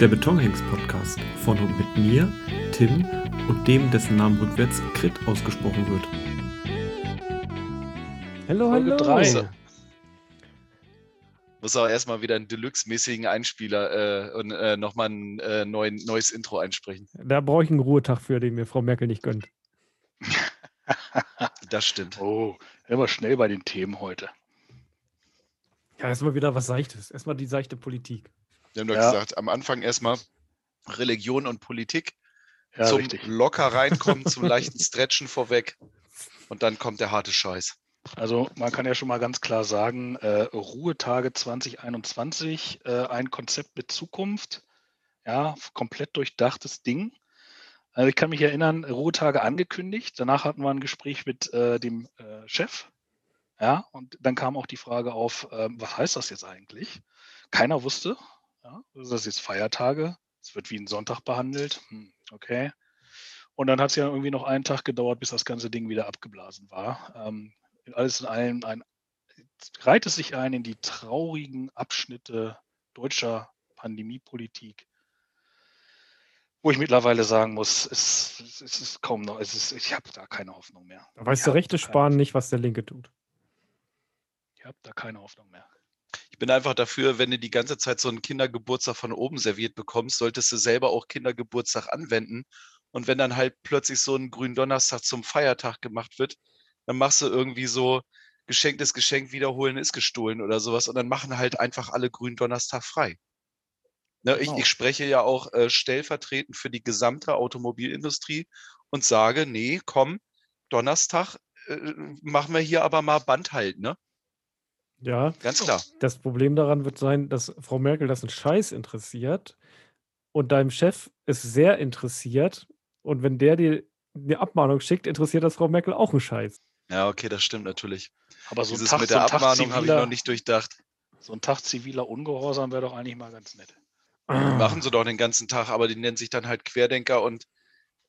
Der Betonhengst-Podcast von und mit mir, Tim und dem, dessen Namen rückwärts Krit ausgesprochen wird. Hallo, hallo. drei. Muss auch erstmal wieder einen Deluxe-mäßigen Einspieler äh, und äh, nochmal ein äh, neuen, neues Intro einsprechen. Da brauche ich einen Ruhetag für, den mir Frau Merkel nicht gönnt. Das stimmt. Oh, immer schnell bei den Themen heute. Ja, erstmal wieder was Seichtes. Erstmal die seichte Politik. Wir haben doch Ja. gesagt, am Anfang erstmal Religion und Politik Ja, zum richtig. locker reinkommen, zum leichten Stretchen vorweg. Und dann kommt der harte Scheiß. Also man kann ja schon mal ganz klar sagen, äh, Ruhetage 2021, äh, ein Konzept mit Zukunft, ja, komplett durchdachtes Ding. Also ich kann mich erinnern, Ruhetage angekündigt, danach hatten wir ein Gespräch mit äh, dem äh, Chef, ja, und dann kam auch die Frage auf, ähm, was heißt das jetzt eigentlich? Keiner wusste, ja, ist das jetzt Feiertage? Es wird wie ein Sonntag behandelt, hm, okay. Und dann hat es ja irgendwie noch einen Tag gedauert, bis das ganze Ding wieder abgeblasen war. Ähm, alles in allem ein, reiht es sich ein in die traurigen Abschnitte deutscher Pandemiepolitik, wo ich mittlerweile sagen muss, es, es, es ist kaum noch, es ist, ich habe da keine Hoffnung mehr. Da weiß Ich der rechte Spahn nicht, was der linke tut. Ich habe da keine Hoffnung mehr. Ich bin einfach dafür, wenn du die ganze Zeit so einen Kindergeburtstag von oben serviert bekommst, solltest du selber auch Kindergeburtstag anwenden. Und wenn dann halt plötzlich so ein Gründonnerstag zum Feiertag gemacht wird, dann machst du irgendwie so geschenktes Geschenk wiederholen ist gestohlen oder sowas und dann machen halt einfach alle Gründonnerstag frei. Ne, ich, Genau. ich spreche ja auch äh, stellvertretend für die gesamte Automobilindustrie und sage, nee, komm, Donnerstag äh, machen wir hier aber mal Band halt, ne? Ja, Ganz klar. das Problem daran wird sein, dass Frau Merkel das einen Scheiß interessiert und deinem Chef es sehr interessiert. Und wenn der dir eine Abmahnung schickt, interessiert das Frau Merkel auch einen Scheiß. Ja, okay, das stimmt natürlich. Aber so ein Dieses Tag, mit so der ein Tag Abmahnung habe ich ziviler, noch nicht durchdacht. so ein Tag ziviler Ungehorsam wäre doch eigentlich mal ganz nett. Machen sie doch den ganzen Tag, aber die nennen sich dann halt Querdenker und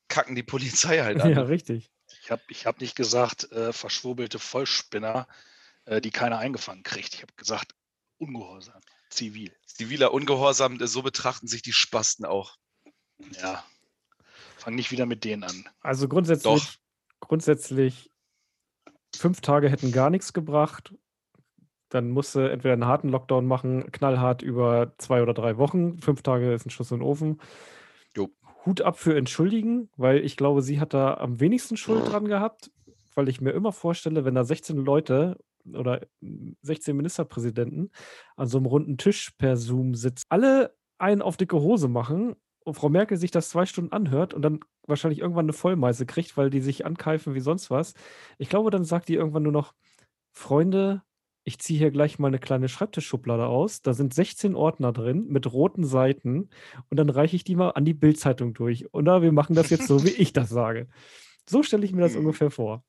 kacken die Polizei halt an. Ja, richtig. Ich habe ich hab nicht gesagt, äh, verschwurbelte Vollspinner, äh, die keiner eingefangen kriegt. Ich habe gesagt, ungehorsam, zivil. Ziviler Ungehorsam, äh, so betrachten sich die Spasten auch. Ja. Fang nicht wieder mit denen an. Also grundsätzlich, grundsätzlich fünf Tage hätten gar nichts gebracht. Dann musste entweder einen harten Lockdown machen, knallhart über zwei oder drei Wochen. Fünf Tage ist ein Schuss in den Ofen. Jo. Hut ab für entschuldigen, weil ich glaube, sie hat da am wenigsten Schuld dran gehabt, weil ich mir immer vorstelle, wenn da 16 Leute oder 16 Ministerpräsidenten an so einem runden Tisch per Zoom sitzen, alle einen auf dicke Hose machen und Frau Merkel sich das zwei Stunden anhört und dann wahrscheinlich irgendwann eine Vollmeise kriegt, weil die sich ankeifen wie sonst was. Ich glaube, dann sagt die irgendwann nur noch, Freunde, ich ziehe hier gleich mal eine kleine Schreibtischschublade aus. Da sind 16 Ordner drin mit roten Seiten und dann reiche ich die mal an die Bildzeitung durch. Oder wir machen das jetzt so, wie ich das sage. So stelle ich mir das Mhm. ungefähr vor.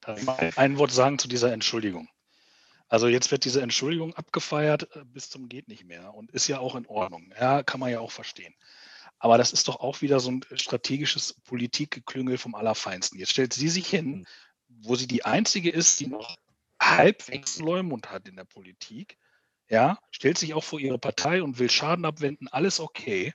Darf ich mal ein Wort sagen zu dieser Entschuldigung? Also jetzt wird diese Entschuldigung abgefeiert äh, bis zum geht nicht mehr und ist ja auch in Ordnung. Ja, kann man ja auch verstehen. Aber das ist doch auch wieder so ein strategisches Politikgeklüngel vom Allerfeinsten. Jetzt stellt sie sich hin, wo sie die Einzige ist, die noch halbwegs Leumund hat in der Politik. Ja, stellt sich auch vor ihre Partei und will Schaden abwenden, alles okay.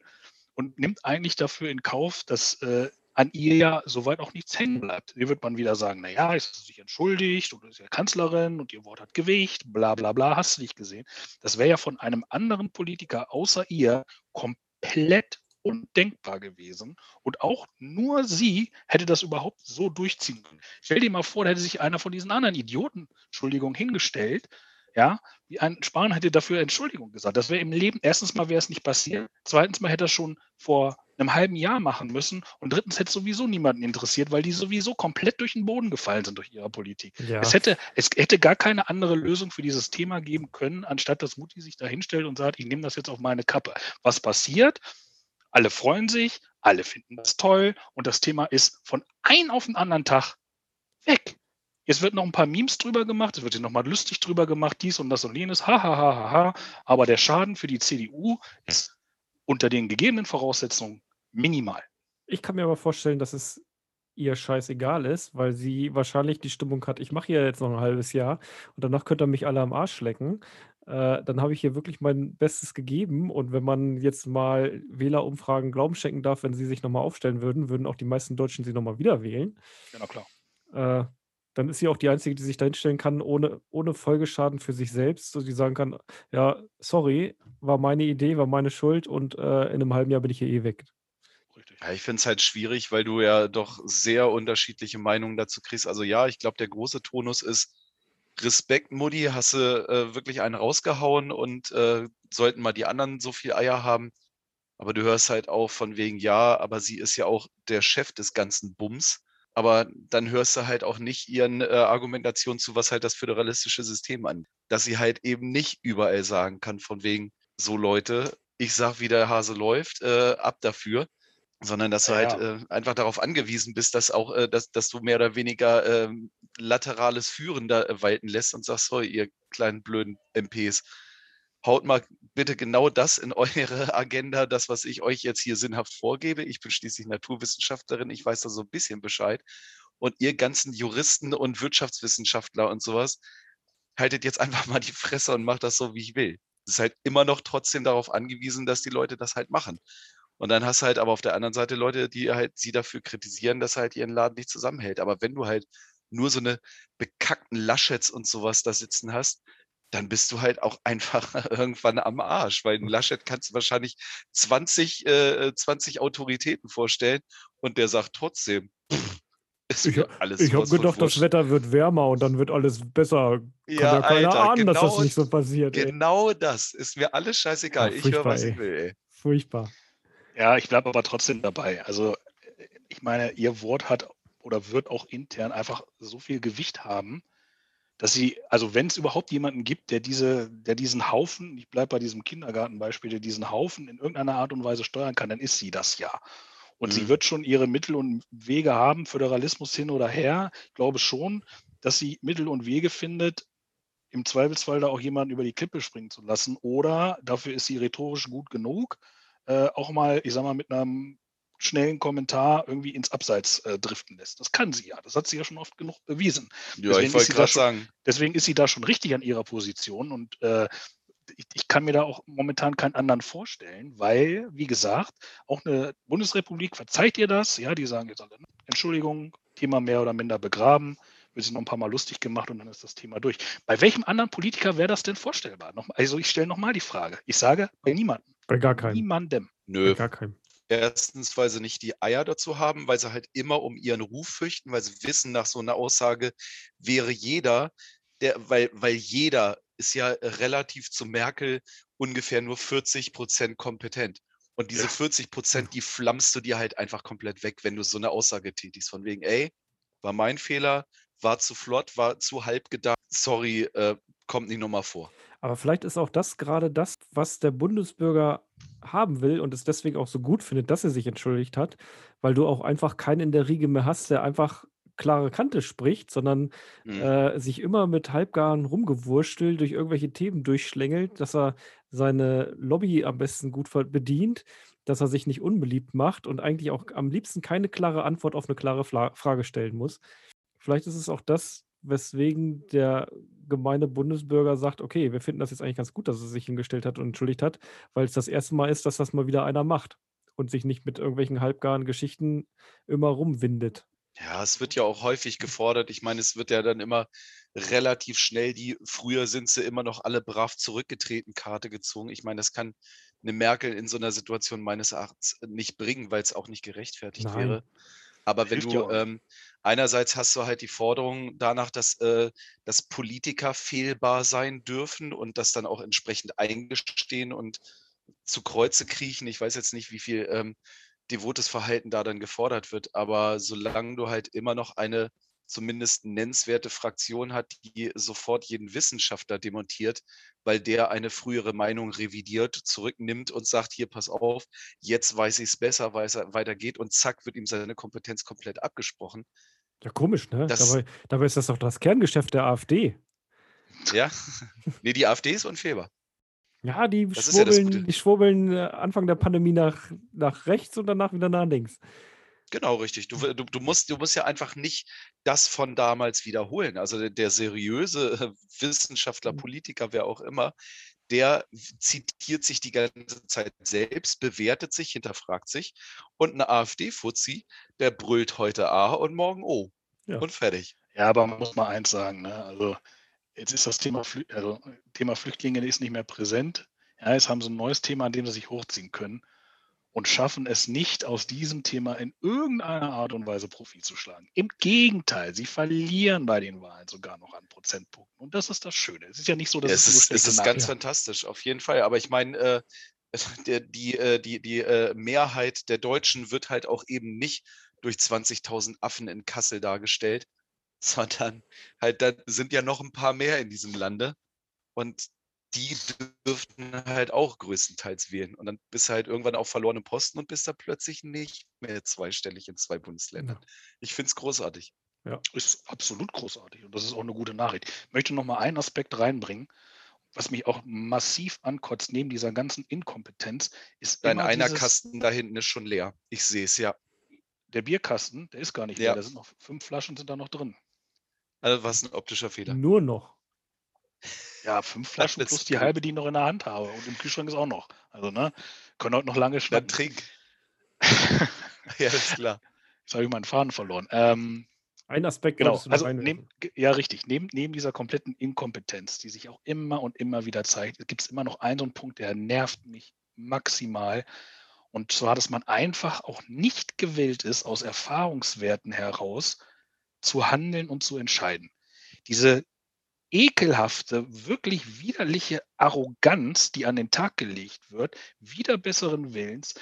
Und nimmt eigentlich dafür in Kauf, dass äh, an ihr ja soweit auch nichts hängen bleibt. Hier wird man wieder sagen, naja, ist sie sich entschuldigt und ist ja Kanzlerin und ihr Wort hat Gewicht, bla bla bla, hast du nicht gesehen. Das wäre ja von einem anderen Politiker außer ihr komplett undenkbar gewesen. Und auch nur sie hätte das überhaupt so durchziehen können. Stell dir mal vor, da hätte sich einer von diesen anderen Idioten, Entschuldigung, hingestellt, ja, wie ein Spahn hätte dafür Entschuldigung gesagt. Das wäre im Leben, erstens mal wäre es nicht passiert, zweitens mal hätte er schon vor einem halben Jahr machen müssen und drittens hätte es sowieso niemanden interessiert, weil die sowieso komplett durch den Boden gefallen sind durch ihre Politik. Ja. Es, hätte, es hätte gar keine andere Lösung für dieses Thema geben können, anstatt dass Mutti sich da hinstellt und sagt, ich nehme das jetzt auf meine Kappe. Was passiert? Alle freuen sich, alle finden das toll und das Thema ist von einem auf den anderen Tag weg. Jetzt wird noch ein paar Memes drüber gemacht, es wird hier nochmal lustig drüber gemacht, dies und das und jenes, ha, ha, ha, ha, ha. Aber der Schaden für die CDU ist unter den gegebenen Voraussetzungen minimal. Ich kann mir aber vorstellen, dass es ihr scheißegal ist, weil sie wahrscheinlich die Stimmung hat, ich mache hier jetzt noch ein halbes Jahr und danach könnt ihr mich alle am Arsch lecken. äh, dann habe ich hier wirklich mein Bestes gegeben. Und wenn man jetzt mal Wählerumfragen Glauben schenken darf, wenn sie sich nochmal aufstellen würden, würden auch die meisten Deutschen sie nochmal wieder wählen. Genau, klar. Äh, dann ist sie auch die Einzige, die sich da hinstellen kann, ohne, ohne Folgeschaden für sich selbst, so die sagen kann, ja, sorry, war meine Idee, war meine Schuld und äh, in einem halben Jahr bin ich hier eh weg. Richtig. Ja, ich finde es halt schwierig, weil du ja doch sehr unterschiedliche Meinungen dazu kriegst. Also ja, ich glaube, der große Tonus ist, Respekt, Mutti, hast du äh, wirklich einen rausgehauen und äh, sollten mal die anderen so viel Eier haben. Aber du hörst halt auch von wegen, ja, aber sie ist ja auch der Chef des ganzen Bums. Aber dann hörst du halt auch nicht ihren äh, Argumentationen zu, was halt das föderalistische System an. Dass sie halt eben nicht überall sagen kann, von wegen, so Leute, ich sag, wie der Hase läuft, äh, ab dafür. Sondern dass du ja. halt äh, einfach darauf angewiesen bist, dass auch, äh, dass, dass du mehr oder weniger ähm, laterales Führen da walten lässt und sagst, so, ihr kleinen blöden MPs, haut mal bitte genau das in eure Agenda, das, was ich euch jetzt hier sinnhaft vorgebe. Ich bin schließlich Naturwissenschaftlerin, ich weiß da so ein bisschen Bescheid. Und ihr ganzen Juristen und Wirtschaftswissenschaftler und sowas, haltet jetzt einfach mal die Fresse und macht das so, wie ich will. Es ist halt immer noch trotzdem darauf angewiesen, dass die Leute das halt machen. Und dann hast du halt aber auf der anderen Seite Leute, die halt sie dafür kritisieren, dass halt ihren Laden nicht zusammenhält. Aber wenn du halt nur so eine bekackten Laschets und sowas da sitzen hast, dann bist du halt auch einfach irgendwann am Arsch, weil ein Laschet kannst du wahrscheinlich 20, äh, 20 Autoritäten vorstellen und der sagt trotzdem, pff, ich, ich habe gedacht, das Wetter wird wärmer und dann wird alles besser. Kann ja, ja keiner Alter, ahnen, genau, dass das nicht so passiert. Genau ey. das. Ist mir alles scheißegal. Ach, ich höre, was ey. ich will. Ey. Furchtbar. Ja, ich bleibe aber trotzdem dabei. Also, ich meine, ihr Wort hat oder wird auch intern einfach so viel Gewicht haben, dass sie, also wenn es überhaupt jemanden gibt, der diese, der diesen Haufen, ich bleibe bei diesem Kindergartenbeispiel, der diesen Haufen in irgendeiner Art und Weise steuern kann, dann ist sie das ja. Und mhm. sie wird schon ihre Mittel und Wege haben, Föderalismus hin oder her. Ich glaube schon, dass sie Mittel und Wege findet, im Zweifelsfall da auch jemanden über die Klippe springen zu lassen. Oder dafür ist sie rhetorisch gut genug, äh, auch mal, ich sag mal, mit einem schnellen Kommentar irgendwie ins Abseits äh, driften lässt. Das kann sie ja. Das hat sie ja schon oft genug bewiesen. Ja, deswegen ich wollte gerade sagen. Deswegen ist sie da schon richtig an ihrer Position und äh, ich, ich, kann mir da auch momentan keinen anderen vorstellen, weil, wie gesagt, auch eine Bundesrepublik verzeiht ihr das. Ja, die sagen jetzt alle, ne, Entschuldigung, Thema mehr oder minder begraben, wird sich noch ein paar Mal lustig gemacht und dann ist das Thema durch. Bei welchem anderen Politiker wäre das denn vorstellbar? Noch, also ich stelle nochmal die Frage. Ich sage, bei niemandem. Bei gar keinem. Niemandem. Nö. Bei gar keinem. Erstens, weil sie nicht die Eier dazu haben, weil sie halt immer um ihren Ruf fürchten, weil sie wissen, nach so einer Aussage wäre jeder, der, weil, weil jeder ist ja relativ zu Merkel ungefähr nur 40 Prozent kompetent. Und diese ja. 40 Prozent, die flammst du dir halt einfach komplett weg, wenn du so eine Aussage tätigst. Von wegen, ey, war mein Fehler, war zu flott, war zu halb gedacht, sorry, äh, kommt nicht nochmal vor. Aber vielleicht ist auch das gerade das, was der Bundesbürger haben will und es deswegen auch so gut findet, dass er sich entschuldigt hat, weil du auch einfach keinen in der Riege mehr hast, der einfach klare Kante spricht, sondern mhm. äh, sich immer mit halbgaren Rumgewurstel durch irgendwelche Themen durchschlängelt, dass er seine Lobby am besten gut bedient, dass er sich nicht unbeliebt macht und eigentlich auch am liebsten keine klare Antwort auf eine klare Fla Frage stellen muss. Vielleicht ist es auch das, weswegen der gemeine Bundesbürger sagt, okay, wir finden das jetzt eigentlich ganz gut, dass er sich hingestellt hat und entschuldigt hat, weil es das erste Mal ist, dass das mal wieder einer macht und sich nicht mit irgendwelchen halbgaren Geschichten immer rumwindet. Ja, es wird ja auch häufig gefordert. Ich meine, es wird ja dann immer relativ schnell die, früher sind sie immer noch alle brav zurückgetreten, Karte gezogen. Ich meine, das kann eine Merkel in so einer Situation meines Erachtens nicht bringen, weil es auch nicht gerechtfertigt Nein. wäre. Aber wenn du ähm, einerseits hast du halt die Forderung danach, dass, äh, dass Politiker fehlbar sein dürfen und das dann auch entsprechend eingestehen und zu Kreuze kriechen. Ich weiß jetzt nicht, wie viel ähm, devotes Verhalten da dann gefordert wird, aber solange du halt immer noch eine zumindest nennenswerte Fraktion hat, die sofort jeden Wissenschaftler demontiert, weil der eine frühere Meinung revidiert, zurücknimmt und sagt, hier, pass auf, jetzt weiß ich es besser, weiß er weitergeht und zack, wird ihm seine Kompetenz komplett abgesprochen. Ja, komisch, ne? Das, dabei, dabei ist das doch das Kerngeschäft der AfD. Ja, nee, die AfD ist unfehlbar. Ja, die schwurbeln, ja die schwurbeln äh, Anfang der Pandemie nach, nach rechts und danach wieder nach links. Genau, richtig. Du, du, du, musst, du musst ja einfach nicht das von damals wiederholen. Also der, der seriöse Wissenschaftler, Mhm. Politiker, wer auch immer, der zitiert sich die ganze Zeit selbst, bewertet sich, hinterfragt sich. Und ein AfD-Fuzzi, der brüllt heute A und morgen O. Ja. Und fertig. Ja, aber man muss mal eins sagen, ne? also jetzt ist das Thema, Flü also, Thema Flüchtlinge ist nicht mehr präsent. Ja, jetzt haben sie ein neues Thema, an dem sie sich hochziehen können und schaffen es nicht, aus diesem Thema in irgendeiner Art und Weise Profit zu schlagen. Im Gegenteil, sie verlieren bei den Wahlen sogar noch an Prozentpunkten. Und das ist das Schöne. Es ist ja nicht so, dass es nur ist, es ist ganz fantastisch, auf jeden Fall. Aber ich meine, äh, der, die, äh, die, die äh, Mehrheit der Deutschen wird halt auch eben nicht durch 20.000 Affen in Kassel dargestellt, sondern halt, da sind ja noch ein paar mehr in diesem Lande. Und die dürften halt auch größtenteils wählen. Und dann bist du halt irgendwann auf verlorenen Posten und bist da plötzlich nicht mehr zweistellig in zwei Bundesländern. Ja. Ich finde es großartig. ist absolut großartig und das ist auch eine gute Nachricht. Ich möchte noch mal einen Aspekt reinbringen, was mich auch massiv ankotzt neben dieser ganzen Inkompetenz, ist Dein immer einer dieses, Kasten da hinten ist schon leer. Ich sehe es ja. der Bierkasten, der ist gar nicht Ja. leer, da sind noch fünf Flaschen sind da noch drin. Also was ein optischer Fehler. Nur noch. Ja, fünf Flaschen ist plus die halbe, die ich noch in der Hand habe und im Kühlschrank ist auch noch. Also ne, können heute noch lange Dann schnacken. trink. ja, ist klar. Jetzt habe ich meinen Faden verloren. Ähm, Ein Aspekt Genau, also ge- ja richtig, neben, neben dieser kompletten Inkompetenz, die sich auch immer und immer wieder zeigt, gibt es immer noch einen so einen Punkt, der nervt mich maximal. Und zwar, dass man einfach auch nicht gewillt ist, aus Erfahrungswerten heraus zu handeln und zu entscheiden. Diese ekelhafte, wirklich widerliche Arroganz, die an den Tag gelegt wird, wieder besseren Willens,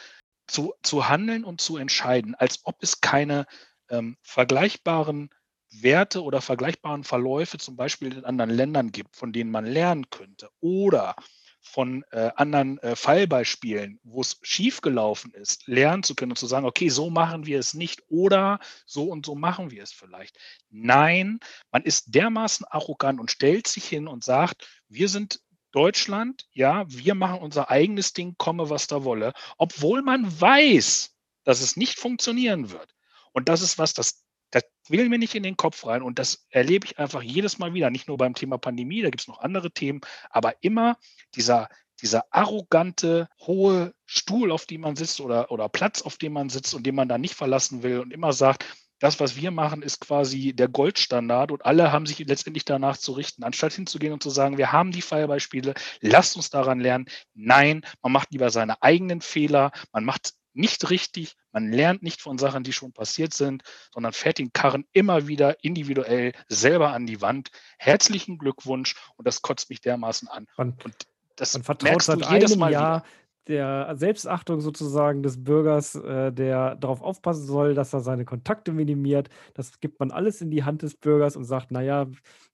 zu, zu handeln und zu entscheiden, als ob es keine ähm, vergleichbaren Werte oder vergleichbaren Verläufe zum Beispiel in anderen Ländern gibt, von denen man lernen könnte. Oder von äh, anderen äh, Fallbeispielen, wo es schiefgelaufen ist, lernen zu können und zu sagen, okay, so machen wir es nicht oder so und so machen wir es vielleicht. Nein, man ist dermaßen arrogant und stellt sich hin und sagt, wir sind Deutschland, ja, wir machen unser eigenes Ding, komme was da wolle, obwohl man weiß, dass es nicht funktionieren wird. Und das ist was, das, das will mir nicht in den Kopf rein. Und das erlebe ich einfach jedes Mal wieder. Nicht nur beim Thema Pandemie, da gibt es noch andere Themen, aber immer dieser, dieser arrogante, hohe Stuhl, auf dem man sitzt oder, oder Platz, auf dem man sitzt und den man da nicht verlassen will und immer sagt, das, was wir machen, ist quasi der Goldstandard und alle haben sich letztendlich danach zu richten, anstatt hinzugehen und zu sagen, wir haben die Fallbeispiele, lasst uns daran lernen. Nein, man macht lieber seine eigenen Fehler, man macht nicht richtig, man lernt nicht von Sachen, die schon passiert sind, sondern fährt den Karren immer wieder individuell selber an die Wand. Herzlichen Glückwunsch und das kotzt mich dermaßen an. Man, Und das man vertraut seit jedes Mal Jahr wieder. der Selbstachtung sozusagen des Bürgers, äh, der darauf aufpassen soll, dass er seine Kontakte minimiert. Das gibt man alles in die Hand des Bürgers und sagt, naja,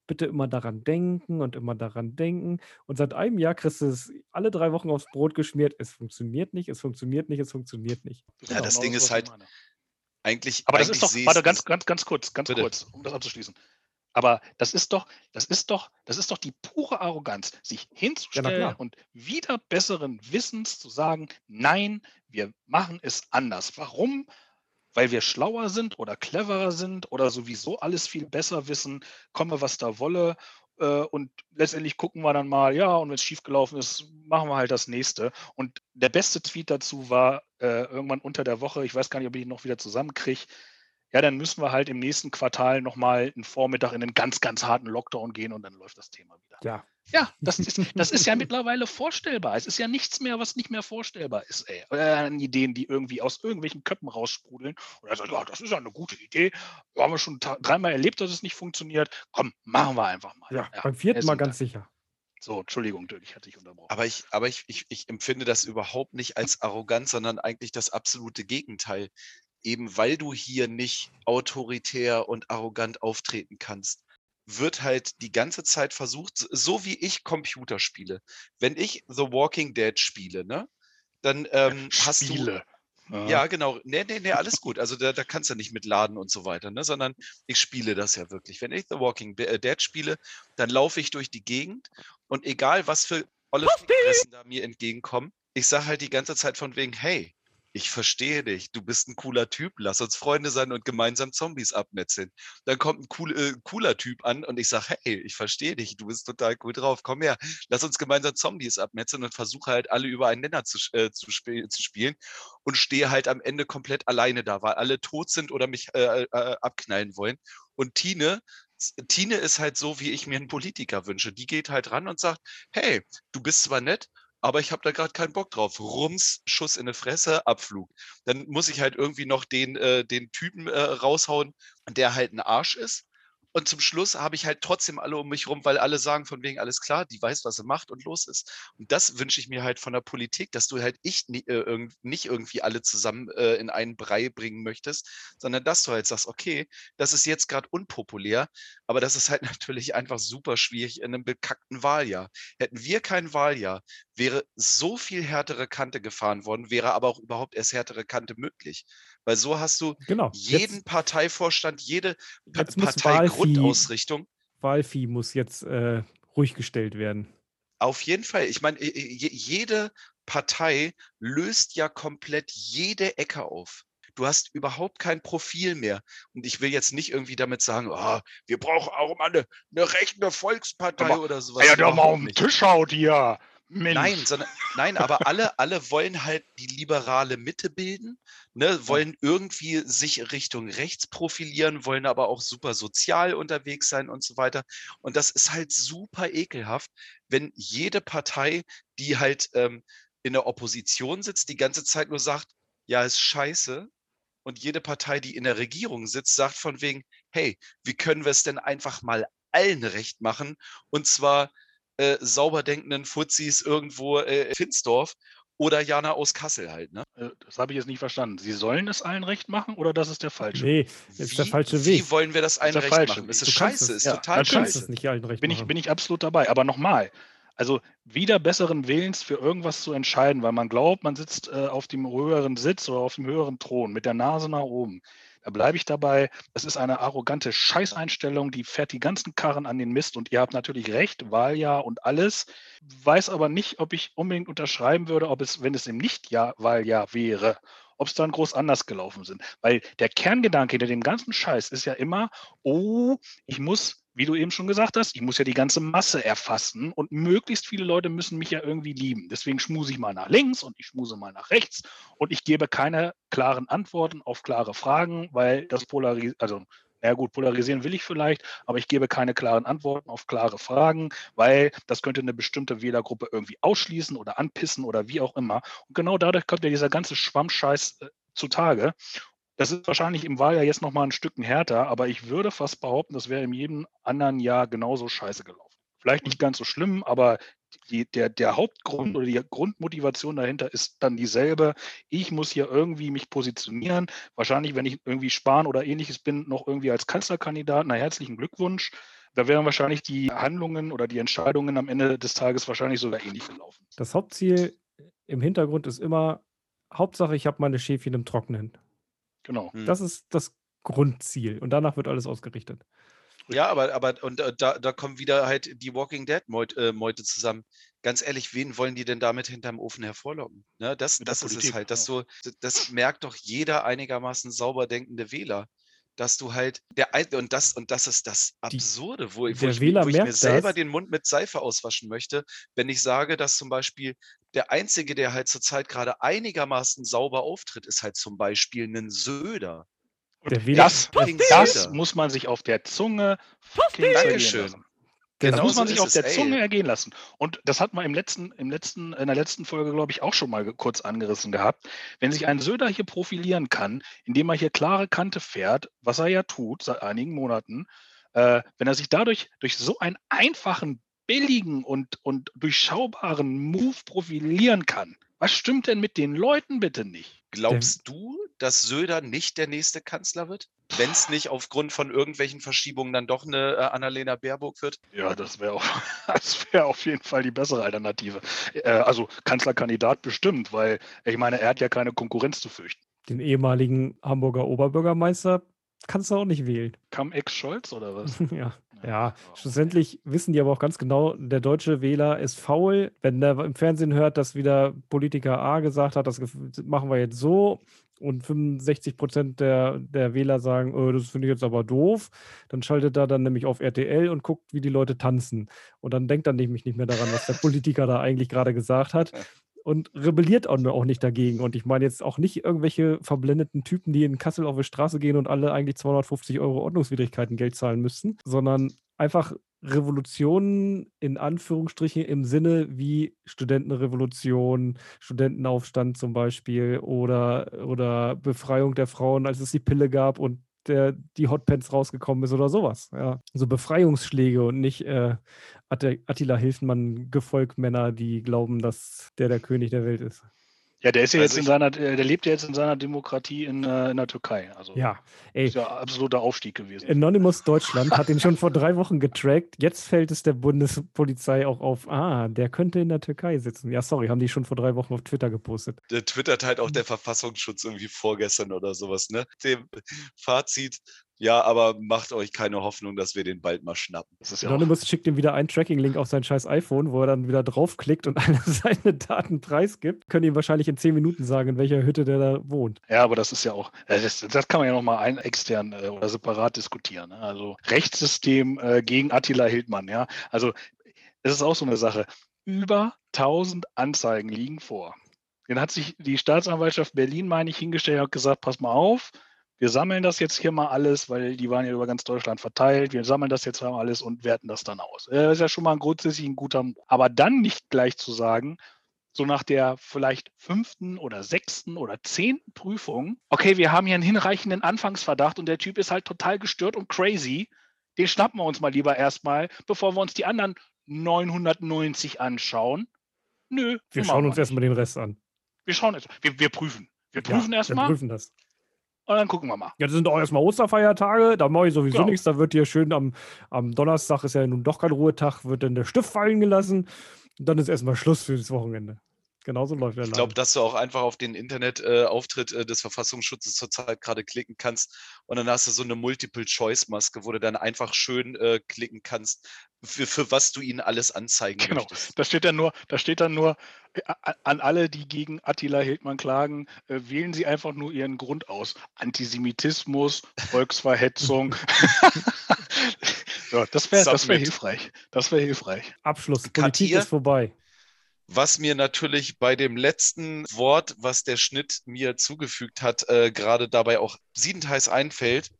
bitte immer daran denken und immer daran denken. Und seit einem Jahr kriegst du es alle drei Wochen aufs Brot geschmiert. Es funktioniert nicht, es funktioniert nicht, es funktioniert nicht. Ja, ist das genau Ding ist halt, meine. Eigentlich, Aber das eigentlich ist doch, warte, ganz, ganz, ganz kurz, ganz Bitte. kurz, um das abzuschließen. Aber das ist doch, das ist doch, das ist doch die pure Arroganz, sich hinzustellen klar. und wieder besseren Wissens zu sagen, nein, wir machen es anders. Warum? Weil wir schlauer sind oder cleverer sind oder sowieso alles viel besser wissen, komme was da wolle. äh, Und letztendlich gucken wir dann mal, ja, und wenn es schiefgelaufen ist, machen wir halt das nächste. Und der beste Tweet dazu war äh, irgendwann unter der Woche, ich weiß gar nicht, ob ich ihn noch wieder zusammenkriege, ja, dann müssen wir halt im nächsten Quartal nochmal einen Vormittag in einen ganz, ganz harten Lockdown gehen und dann läuft das Thema wieder. Ja, Ja, das ist, das ist ja mittlerweile vorstellbar. Es ist ja nichts mehr, was nicht mehr vorstellbar ist, ey. An Ideen, die irgendwie aus irgendwelchen Köpfen raussprudeln. Und er sagt, ja, das ist ja eine gute Idee. Haben wir schon dreimal erlebt, dass es nicht funktioniert. Komm, machen wir einfach mal. ja, beim vierten Mal ganz Dank. sicher. So, Entschuldigung, ich hatte dich unterbrochen. Aber ich, aber ich, ich, ich empfinde das überhaupt nicht als arrogant, sondern eigentlich das absolute Gegenteil. Eben weil du hier nicht autoritär und arrogant auftreten kannst, wird halt die ganze Zeit versucht, so- wie ich Computer spiele. Wenn ich The Walking Dead spiele, ne, dann ähm, hast du. Spiele. Ja, genau. Nee, nee, nee, alles gut. Also da, da kannst du nicht mit laden und so weiter, ne? sondern ich spiele das ja wirklich. Wenn ich The Walking äh, Dead spiele, dann laufe ich durch die Gegend und egal was für olle da mir entgegenkommen, ich sage halt die ganze Zeit von wegen, hey, ich verstehe dich, du bist ein cooler Typ, lass uns Freunde sein und gemeinsam Zombies abmetzeln. Dann kommt ein cool, äh, cooler Typ an und ich sage, hey, ich verstehe dich, du bist total cool drauf, komm her, lass uns gemeinsam Zombies abmetzeln und versuche halt alle über einen Nenner zu, äh, zu, sp zu spielen und stehe halt am Ende komplett alleine da, weil alle tot sind oder mich äh, äh, abknallen wollen. Und Tine Tine ist halt so, wie ich mir einen Politiker wünsche. Die geht halt ran und sagt, hey, du bist zwar nett, aber ich habe da gerade keinen Bock drauf. Rums, Schuss in die Fresse, Abflug. Dann muss ich halt irgendwie noch den, äh, den Typen äh, raushauen, der halt ein Arsch ist. Und zum Schluss habe ich halt trotzdem alle um mich rum, weil alle sagen von wegen alles klar, die weiß, was sie macht und los ist. Und das wünsche ich mir halt von der Politik, dass du halt ich, äh, nicht irgendwie alle zusammen äh, in einen Brei bringen möchtest, sondern dass du halt sagst, okay, das ist jetzt gerade unpopulär, aber das ist halt natürlich einfach super schwierig in einem bekackten Wahljahr. Hätten wir kein Wahljahr, wäre so viel härtere Kante gefahren worden, wäre aber auch überhaupt erst härtere Kante möglich. Weil so hast du genau. jeden jetzt, Parteivorstand, jede pa Parteigrundausrichtung. Wahlvieh muss jetzt äh, ruhig gestellt werden. Auf jeden Fall. Ich meine, jede Partei löst ja komplett jede Ecke auf. Du hast überhaupt kein Profil mehr. Und ich will jetzt nicht irgendwie damit sagen, oh, wir brauchen auch mal eine, eine rechte Volkspartei aber, oder sowas. Ja, der mal auf den Tisch haut hier. Mensch. Nein, sondern, nein, aber alle, alle wollen halt die liberale Mitte bilden, ne, wollen irgendwie sich Richtung rechts profilieren, wollen aber auch super sozial unterwegs sein und so weiter. Und das ist halt super ekelhaft, wenn jede Partei, die halt ähm, in der Opposition sitzt, die ganze Zeit nur sagt, ja, ist scheiße. Und jede Partei, die in der Regierung sitzt, sagt von wegen, hey, wie können wir es denn einfach mal allen recht machen? Und zwar äh, sauber denkenden Fuzis irgendwo äh, in Finsdorf oder Jana aus Kassel halt. Ne? Äh, das habe ich jetzt nicht verstanden. Sie sollen es allen recht machen oder das ist der falsche Weg? Nee, ist der falsche Weg. Wie wollen wir das allen recht machen? Es ist scheiße, es, ist ja, total scheiße. Es nicht allen recht bin, ich, bin ich absolut dabei. Aber nochmal, also wieder besseren Willens für irgendwas zu entscheiden, weil man glaubt, man sitzt äh, auf dem höheren Sitz oder auf dem höheren Thron mit der Nase nach oben. Bleibe ich dabei. Es ist eine arrogante Scheißeinstellung, die fährt die ganzen Karren an den Mist und ihr habt natürlich recht, Wahljahr und alles. Weiß aber nicht, ob ich unbedingt unterschreiben würde, ob es, wenn es im Nicht-Wahljahr wäre, ob es dann groß anders gelaufen sind. Weil der Kerngedanke hinter dem ganzen Scheiß ist ja immer, oh, ich muss wie du eben schon gesagt hast, ich muss ja die ganze Masse erfassen und möglichst viele Leute müssen mich ja irgendwie lieben. Deswegen schmuse ich mal nach links und ich schmuse mal nach rechts und ich gebe keine klaren Antworten auf klare Fragen, weil das polarisiert, also na gut, polarisieren will ich vielleicht, aber ich gebe keine klaren Antworten auf klare Fragen, weil das könnte eine bestimmte Wählergruppe irgendwie ausschließen oder anpissen oder wie auch immer. Und genau dadurch kommt ja dieser ganze Schwammscheiß äh, zutage. Das ist wahrscheinlich im Wahljahr jetzt noch mal ein Stück härter, aber ich würde fast behaupten, das wäre in jedem anderen Jahr genauso scheiße gelaufen. Vielleicht nicht ganz so schlimm, aber die, der, der Hauptgrund oder die Grundmotivation dahinter ist dann dieselbe. Ich muss hier irgendwie mich positionieren. Wahrscheinlich, wenn ich irgendwie Spahn oder ähnliches bin, noch irgendwie als Kanzlerkandidat. Na, herzlichen Glückwunsch. Da wären wahrscheinlich die Handlungen oder die Entscheidungen am Ende des Tages wahrscheinlich sogar ähnlich gelaufen. Das Hauptziel im Hintergrund ist immer, Hauptsache, ich habe meine Schäfchen im Trockenen. Genau. Hm. Das ist das Grundziel und danach wird alles ausgerichtet. Ja, aber, aber und äh, da, da kommen wieder halt die Walking Dead Meute, äh, Meute zusammen. Ganz ehrlich, wen wollen die denn damit hinterm Ofen hervorlocken? Ne, das das ist Politik, es halt. Dass du, das merkt doch jeder einigermaßen sauber denkende Wähler dass du halt der und das und das ist das Absurde, wo, wo ich, wo ich mir selber das. den Mund mit Seife auswaschen möchte, wenn ich sage, dass zum Beispiel der einzige, der halt zurzeit gerade einigermaßen sauber auftritt, ist halt zum Beispiel ein Söder. das, das muss man sich auf der Zunge Dankeschön. Genau das muss man sich auf der es, Zunge ergehen lassen. Und das hat man im letzten, im letzten, in der letzten Folge, glaube ich, auch schon mal kurz angerissen gehabt. Wenn sich ein Söder hier profilieren kann, indem er hier klare Kante fährt, was er ja tut seit einigen Monaten, äh, wenn er sich dadurch durch so einen einfachen, billigen und, und durchschaubaren Move profilieren kann, was stimmt denn mit den Leuten bitte nicht? Glaubst du, dass Söder nicht der nächste Kanzler wird? Wenn es nicht aufgrund von irgendwelchen Verschiebungen dann doch eine äh, Annalena Baerbock wird? Ja, das wäre wär auf jeden Fall die bessere Alternative. Äh, also Kanzlerkandidat bestimmt, weil ich meine, er hat ja keine Konkurrenz zu fürchten. Den ehemaligen Hamburger Oberbürgermeister kannst du auch nicht wählen. Kam Ex-Scholz oder was? ja. Ja, schlussendlich wissen die aber auch ganz genau, der deutsche Wähler ist faul. Wenn der im Fernsehen hört, dass wieder Politiker A gesagt hat, das machen wir jetzt so und 65 Prozent der, der Wähler sagen, oh, das finde ich jetzt aber doof, dann schaltet er dann nämlich auf RTL und guckt, wie die Leute tanzen. Und dann denkt er nämlich nicht mehr daran, was der Politiker da eigentlich gerade gesagt hat und rebelliert auch nicht dagegen. Und ich meine jetzt auch nicht irgendwelche verblendeten Typen, die in Kassel auf die Straße gehen und alle eigentlich 250 Euro Ordnungswidrigkeiten Geld zahlen müssten, sondern einfach Revolutionen in Anführungsstrichen im Sinne wie Studentenrevolution, Studentenaufstand zum Beispiel oder, oder Befreiung der Frauen, als es die Pille gab und der, die Hotpants rausgekommen ist oder sowas. Ja. So Befreiungsschläge und nicht äh, Attila Hilfmann Gefolgmänner, die glauben, dass der der König der Welt ist. Ja, der ist ja also jetzt in seiner, äh, der lebt ja jetzt in seiner Demokratie in, äh, in der Türkei. Also ja, ey. Ist ja absoluter Aufstieg gewesen. Anonymous Deutschland hat ihn schon vor drei Wochen getrackt. Jetzt fällt es der Bundespolizei auch auf, ah, der könnte in der Türkei sitzen. Ja, sorry, haben die schon vor drei Wochen auf Twitter gepostet. Der twittert halt auch der Verfassungsschutz irgendwie vorgestern oder sowas, ne? Dem Fazit, ja, aber macht euch keine Hoffnung, dass wir den bald mal schnappen. Das ist ja Anonymous schickt ihm wieder einen Tracking-Link auf sein scheiß iPhone, wo er dann wieder draufklickt und alle seine Daten preisgibt. Können ihm wahrscheinlich in zehn Minuten sagen, in welcher Hütte der da wohnt. Ja, aber das ist ja auch, äh, das, das kann man ja nochmal ein extern äh, oder separat diskutieren. Ne? Also Rechtssystem äh, gegen Attila Hildmann, ja. Also das ist auch so eine Sache. Über 1000 Anzeigen liegen vor. Den hat sich die Staatsanwaltschaft Berlin, meine ich, hingestellt und gesagt, pass mal auf, wir sammeln das jetzt hier mal alles, weil die waren ja über ganz Deutschland verteilt. Wir sammeln das jetzt mal alles und werten das dann aus. Das ist ja schon mal ein grundsätzlich ein guter Move. Aber dann nicht gleich zu sagen, so nach der vielleicht fünften oder sechsten oder zehnten Prüfung, okay, wir haben hier einen hinreichenden Anfangsverdacht und der Typ ist halt total gestört und crazy. Den schnappen wir uns mal lieber erstmal, bevor wir uns die anderen 990 anschauen. Nö. Wir schauen uns erstmal den Rest an. Wir schauen jetzt. Wir, wir prüfen. Wir prüfen ja, erstmal. Wir prüfen das. Und dann gucken wir mal. Ja, das sind auch erstmal Osterfeiertage. Da mache ich sowieso genau. nichts. Da wird hier schön am, am Donnerstag, ist ja nun doch kein Ruhetag, wird dann der Stift fallen gelassen. Und dann ist erstmal Schluss für das Wochenende. Genauso läuft der Ich glaube, dass du auch einfach auf den Internetauftritt äh, des Verfassungsschutzes zurzeit gerade klicken kannst und dann hast du so eine Multiple-Choice-Maske, wo du dann einfach schön äh, klicken kannst, für, für was du ihnen alles anzeigen genau. möchtest. Da steht dann nur, da steht dann nur äh, an alle, die gegen Attila Hildmann klagen, äh, wählen Sie einfach nur Ihren Grund aus. Antisemitismus, Volksverhetzung. ja, das wäre wär hilfreich. Das wäre hilfreich. Abschluss. Politik ist vorbei. Was mir natürlich bei dem letzten Wort, was der Schnitt mir zugefügt hat, äh, gerade dabei auch siebenteils einfällt,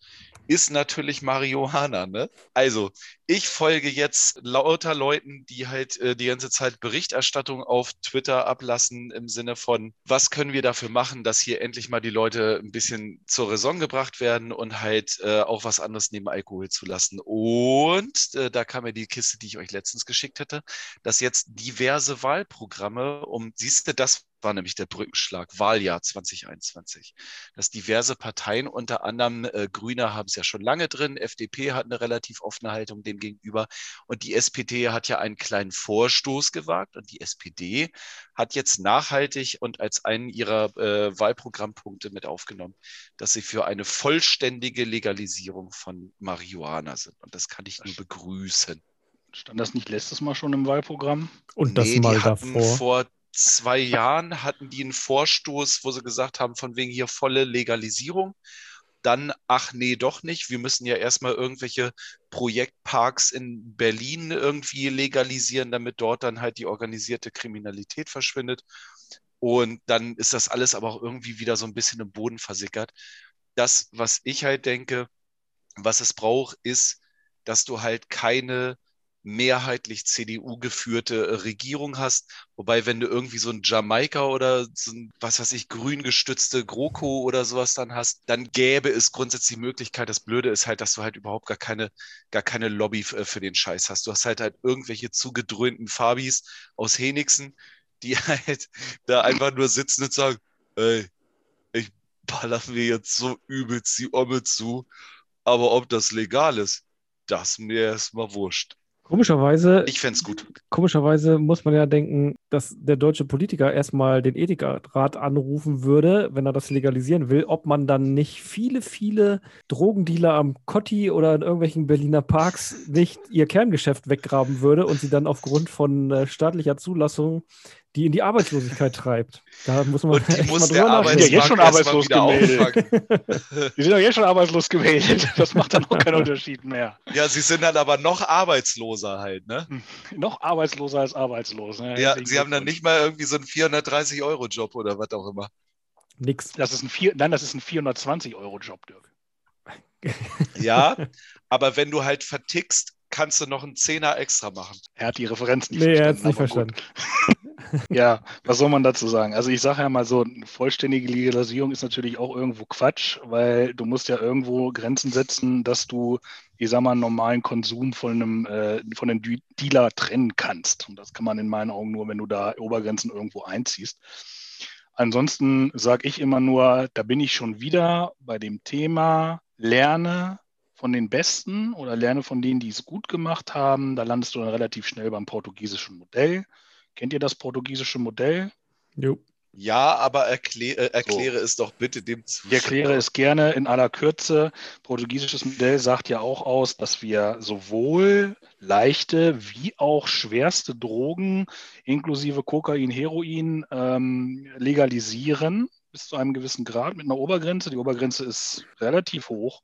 ist natürlich Marihuana. Ne? Also, ich folge jetzt lauter Leuten, die halt äh, die ganze Zeit Berichterstattung auf Twitter ablassen im Sinne von, was können wir dafür machen, dass hier endlich mal die Leute ein bisschen zur Raison gebracht werden und halt äh, auch was anderes neben Alkohol zu lassen. Und äh, da kam ja die Kiste, die ich euch letztens geschickt hätte, dass jetzt diverse Wahlprogramme, um, siehst du, das war nämlich der Brückenschlag, Wahljahr 2021. Dass diverse Parteien, unter anderem äh, Grüne, haben es ja schon lange drin, FDP hat eine relativ offene Haltung dem gegenüber und die SPD hat ja einen kleinen Vorstoß gewagt und die SPD hat jetzt nachhaltig und als einen ihrer äh, Wahlprogrammpunkte mit aufgenommen, dass sie für eine vollständige Legalisierung von Marihuana sind. Und das kann ich nur begrüßen. Stand das nicht letztes Mal schon im Wahlprogramm? Und das nee, mal davor? Vor zwei Jahren hatten die einen Vorstoß, wo sie gesagt haben, von wegen hier volle Legalisierung. Dann, ach nee, doch nicht. Wir müssen ja erstmal irgendwelche Projektparks in Berlin irgendwie legalisieren, damit dort dann halt die organisierte Kriminalität verschwindet. Und dann ist das alles aber auch irgendwie wieder so ein bisschen im Boden versickert. Das, was ich halt denke, was es braucht, ist, dass du halt keine mehrheitlich CDU geführte äh, Regierung hast. Wobei, wenn du irgendwie so ein Jamaika oder so ein, was weiß ich, grün gestützte GroKo oder sowas dann hast, dann gäbe es grundsätzlich die Möglichkeit. Das Blöde ist halt, dass du halt überhaupt gar keine, gar keine Lobby äh, für den Scheiß hast. Du hast halt halt irgendwelche zugedröhnten Fabis aus Henigsen, die halt da einfach nur sitzen und sagen, ey, ich baller mir jetzt so übelst die Omme zu, aber ob das legal ist, das mir erstmal wurscht. Komischerweise, Ich fände es gut. komischerweise muss man ja denken, dass der deutsche Politiker erstmal den Ethikrat anrufen würde, wenn er das legalisieren will, ob man dann nicht viele, viele Drogendealer am Kotti oder in irgendwelchen Berliner Parks nicht ihr Kerngeschäft weggraben würde und sie dann aufgrund von äh, staatlicher Zulassung die in die Arbeitslosigkeit treibt. Da muss man Und die muss der Ja, jetzt schon arbeitslos gemeldet. Die sind doch jetzt schon arbeitslos gemeldet. Das macht dann auch keinen Unterschied mehr. Ja, sie sind dann aber noch arbeitsloser halt, ne? Noch arbeitsloser als arbeitslos. Ne? Ja, Herzlichen sie haben dann nicht mal irgendwie so einen 430-Euro-Job oder was auch immer. Nix. Das ist ein vier, nein, das ist ein 420-Euro-Job, Dirk. Ja, aber wenn du halt vertickst, kannst du noch einen Zehner extra machen. Er hat die Referenz nicht Nee, er hat verstanden. es nicht verstanden. Ja, was soll man dazu sagen? Also ich sage ja mal so, eine vollständige Legalisierung ist natürlich auch irgendwo Quatsch, weil du musst ja irgendwo Grenzen setzen, dass du, ich sag mal, einen normalen Konsum von einem, äh, von einem De- Dealer trennen kannst. Und das kann man in meinen Augen nur, wenn du da Obergrenzen irgendwo einziehst. Ansonsten sage ich immer nur, da bin ich schon wieder bei dem Thema, lerne von den Besten oder lerne von denen, die es gut gemacht haben. Da landest du dann relativ schnell beim portugiesischen Modell. Kennt ihr das portugiesische Modell? Jo. Ja, aber erklä äh, erkläre es doch bitte dem Ich Zuschauer. erkläre es gerne in aller Kürze. Portugiesisches Modell sagt ja auch aus, dass wir sowohl leichte wie auch schwerste Drogen inklusive Kokain, Heroin ähm, legalisieren bis zu einem gewissen Grad mit einer Obergrenze. Die Obergrenze ist relativ hoch.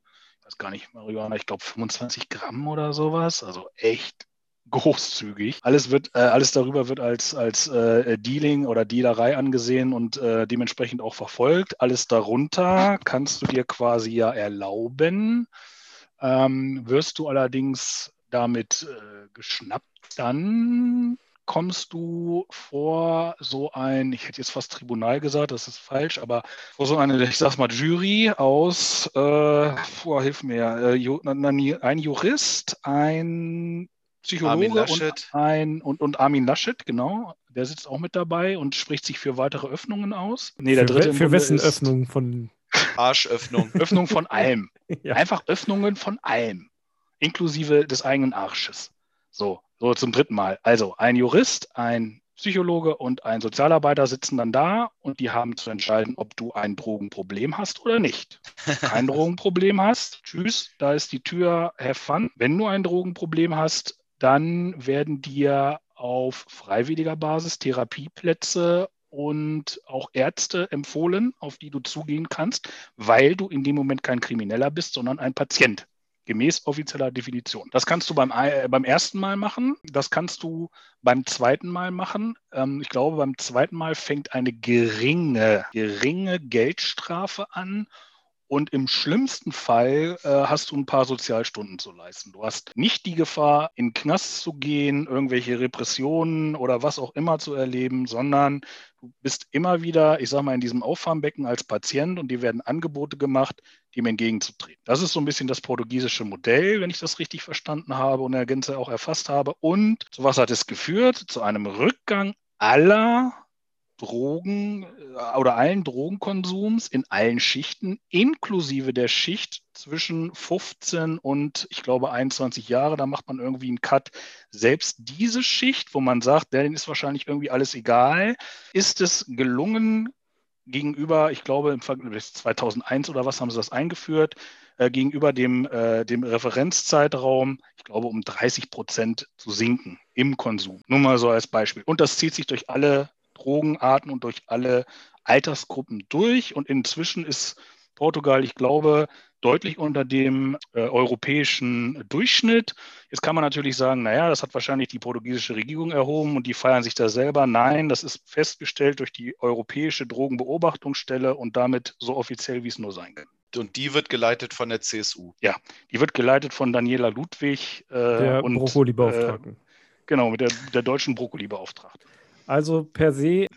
Weiß gar nicht, Marihuana, ich glaube 25 Gramm oder sowas. Also echt großzügig. Alles wird, äh, alles darüber wird als, als äh, Dealing oder Dealerei angesehen und äh, dementsprechend auch verfolgt. Alles darunter kannst du dir quasi ja erlauben. Ähm, wirst du allerdings damit äh, geschnappt, dann kommst du vor so ein, ich hätte jetzt fast Tribunal gesagt, das ist falsch, aber vor so eine, ich sag's mal, Jury aus, äh, boah, hilf mir, äh, ein Jurist, ein Psychologe Armin und Laschet. ein und, und Armin Laschet, genau. Der sitzt auch mit dabei und spricht sich für weitere Öffnungen aus. Nee, der für, dritte für wessen Öffnung von. Arschöffnung. Öffnung von allem. Ja. Einfach Öffnungen von allem, inklusive des eigenen Arsches. So, so zum dritten Mal. Also ein Jurist, ein Psychologe und ein Sozialarbeiter sitzen dann da und die haben zu entscheiden, ob du ein Drogenproblem hast oder nicht. Kein Drogenproblem hast, tschüss, da ist die Tür, have fun. Wenn du ein Drogenproblem hast, dann werden dir auf freiwilliger Basis Therapieplätze und auch Ärzte empfohlen, auf die du zugehen kannst, weil du in dem Moment kein Krimineller bist, sondern ein Patient. Gemäß offizieller Definition. Das kannst du beim, äh, beim ersten Mal machen, das kannst du beim zweiten Mal machen. Ähm, ich glaube, beim zweiten Mal fängt eine geringe, geringe Geldstrafe an. Und im schlimmsten Fall äh, hast du ein paar Sozialstunden zu leisten. Du hast nicht die Gefahr, in den Knast zu gehen, irgendwelche Repressionen oder was auch immer zu erleben, sondern du bist immer wieder, ich sage mal, in diesem Auffangbecken als Patient und dir werden Angebote gemacht, dem entgegenzutreten. Das ist so ein bisschen das portugiesische Modell, wenn ich das richtig verstanden habe und der Gänze auch erfasst habe. Und zu was hat es geführt? Zu einem Rückgang aller Drogen äh, oder allen Drogenkonsums in allen Schichten, inklusive der Schicht zwischen 15 und ich glaube 21 Jahre. Da macht man irgendwie einen Cut. Selbst diese Schicht, wo man sagt, denen ist wahrscheinlich irgendwie alles egal, ist es gelungen, gegenüber, ich glaube, im Vergleich 2001 oder was haben sie das eingeführt, äh, gegenüber dem, äh, dem Referenzzeitraum, ich glaube, um 30 Prozent zu sinken im Konsum. Nur mal so als Beispiel. Und das zieht sich durch alle Drogenarten und durch alle Altersgruppen durch. Und inzwischen ist Portugal, ich glaube, deutlich unter dem äh, europäischen Durchschnitt. Jetzt kann man natürlich sagen, naja, das hat wahrscheinlich die portugiesische Regierung erhoben und die feiern sich da selber. Nein, das ist festgestellt durch die Europäische Drogenbeobachtungsstelle und damit so offiziell, wie es nur sein kann. Und die wird geleitet von der CSU. Die wird geleitet von Daniela Ludwig äh, Der und Brokkoli-Beauftragten. Äh, genau, mit der, der deutschen Brokkoli-Beauftragten. Also per se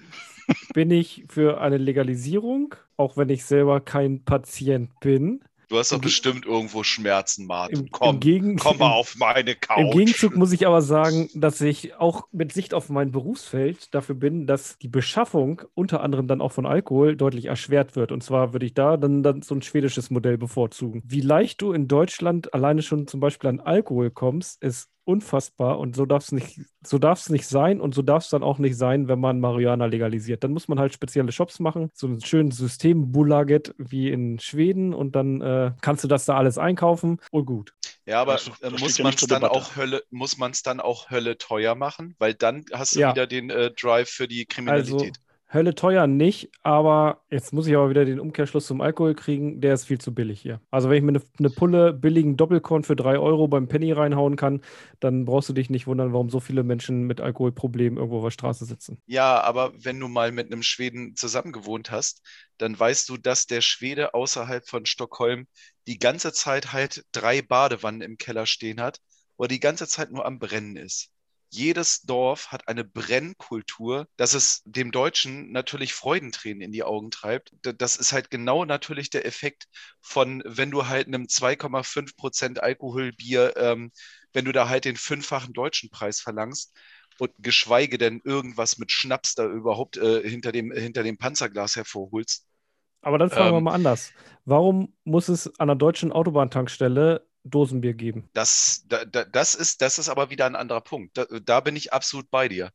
bin ich für eine Legalisierung, auch wenn ich selber kein Patient bin. Du hast doch bestimmt irgendwo Schmerzen, Martin. Im, komm, im, Gegen komm mal auf meine Couch. Im Gegenzug muss ich aber sagen, dass ich auch mit Sicht auf mein Berufsfeld dafür bin, dass die Beschaffung unter anderem dann auch von Alkohol deutlich erschwert wird. Und zwar würde ich da dann, dann so ein schwedisches Modell bevorzugen. Wie leicht du in Deutschland alleine schon zum Beispiel an Alkohol kommst, ist unfassbar und so darf es nicht, so darf es nicht sein und so darf es dann auch nicht sein, wenn man Marihuana legalisiert. Dann muss man halt spezielle Shops machen, so ein schönes System Bulaget wie in Schweden und dann äh, kannst du das da alles einkaufen und gut. Ja, aber Das- das äh, muss man es dann Debatte. auch Hölle, muss man es dann auch Hölle teuer machen? Weil dann hast du Ja. wieder den äh, Drive für die Also Kriminalität. Hölle teuer nicht, aber jetzt muss ich aber wieder den Umkehrschluss zum Alkohol kriegen, der ist viel zu billig hier. Also wenn ich mir eine, eine Pulle billigen Doppelkorn für 3 Euro beim Penny reinhauen kann, dann brauchst du dich nicht wundern, warum so viele Menschen mit Alkoholproblemen irgendwo auf der Straße sitzen. Ja, aber wenn du mal mit einem Schweden zusammengewohnt hast, dann weißt du, dass der Schwede außerhalb von Stockholm die ganze Zeit halt drei Badewannen im Keller stehen hat, wo er die ganze Zeit nur am Brennen ist. Jedes Dorf hat eine Brennkultur, dass es dem Deutschen natürlich Freudentränen in die Augen treibt. Das ist halt genau natürlich der Effekt von, wenn du halt einem 2,5 Prozent Alkoholbier, ähm, wenn du da halt den fünffachen deutschen Preis verlangst, und geschweige denn irgendwas mit Schnaps da überhaupt äh, hinter dem, hinter dem Panzerglas hervorholst. Aber dann fragen wir Ähm, mal anders. Warum muss es an der deutschen Autobahntankstelle Dosenbier geben? Das, da, da, das ist, das ist aber wieder ein anderer Punkt. Da, da bin ich absolut bei dir.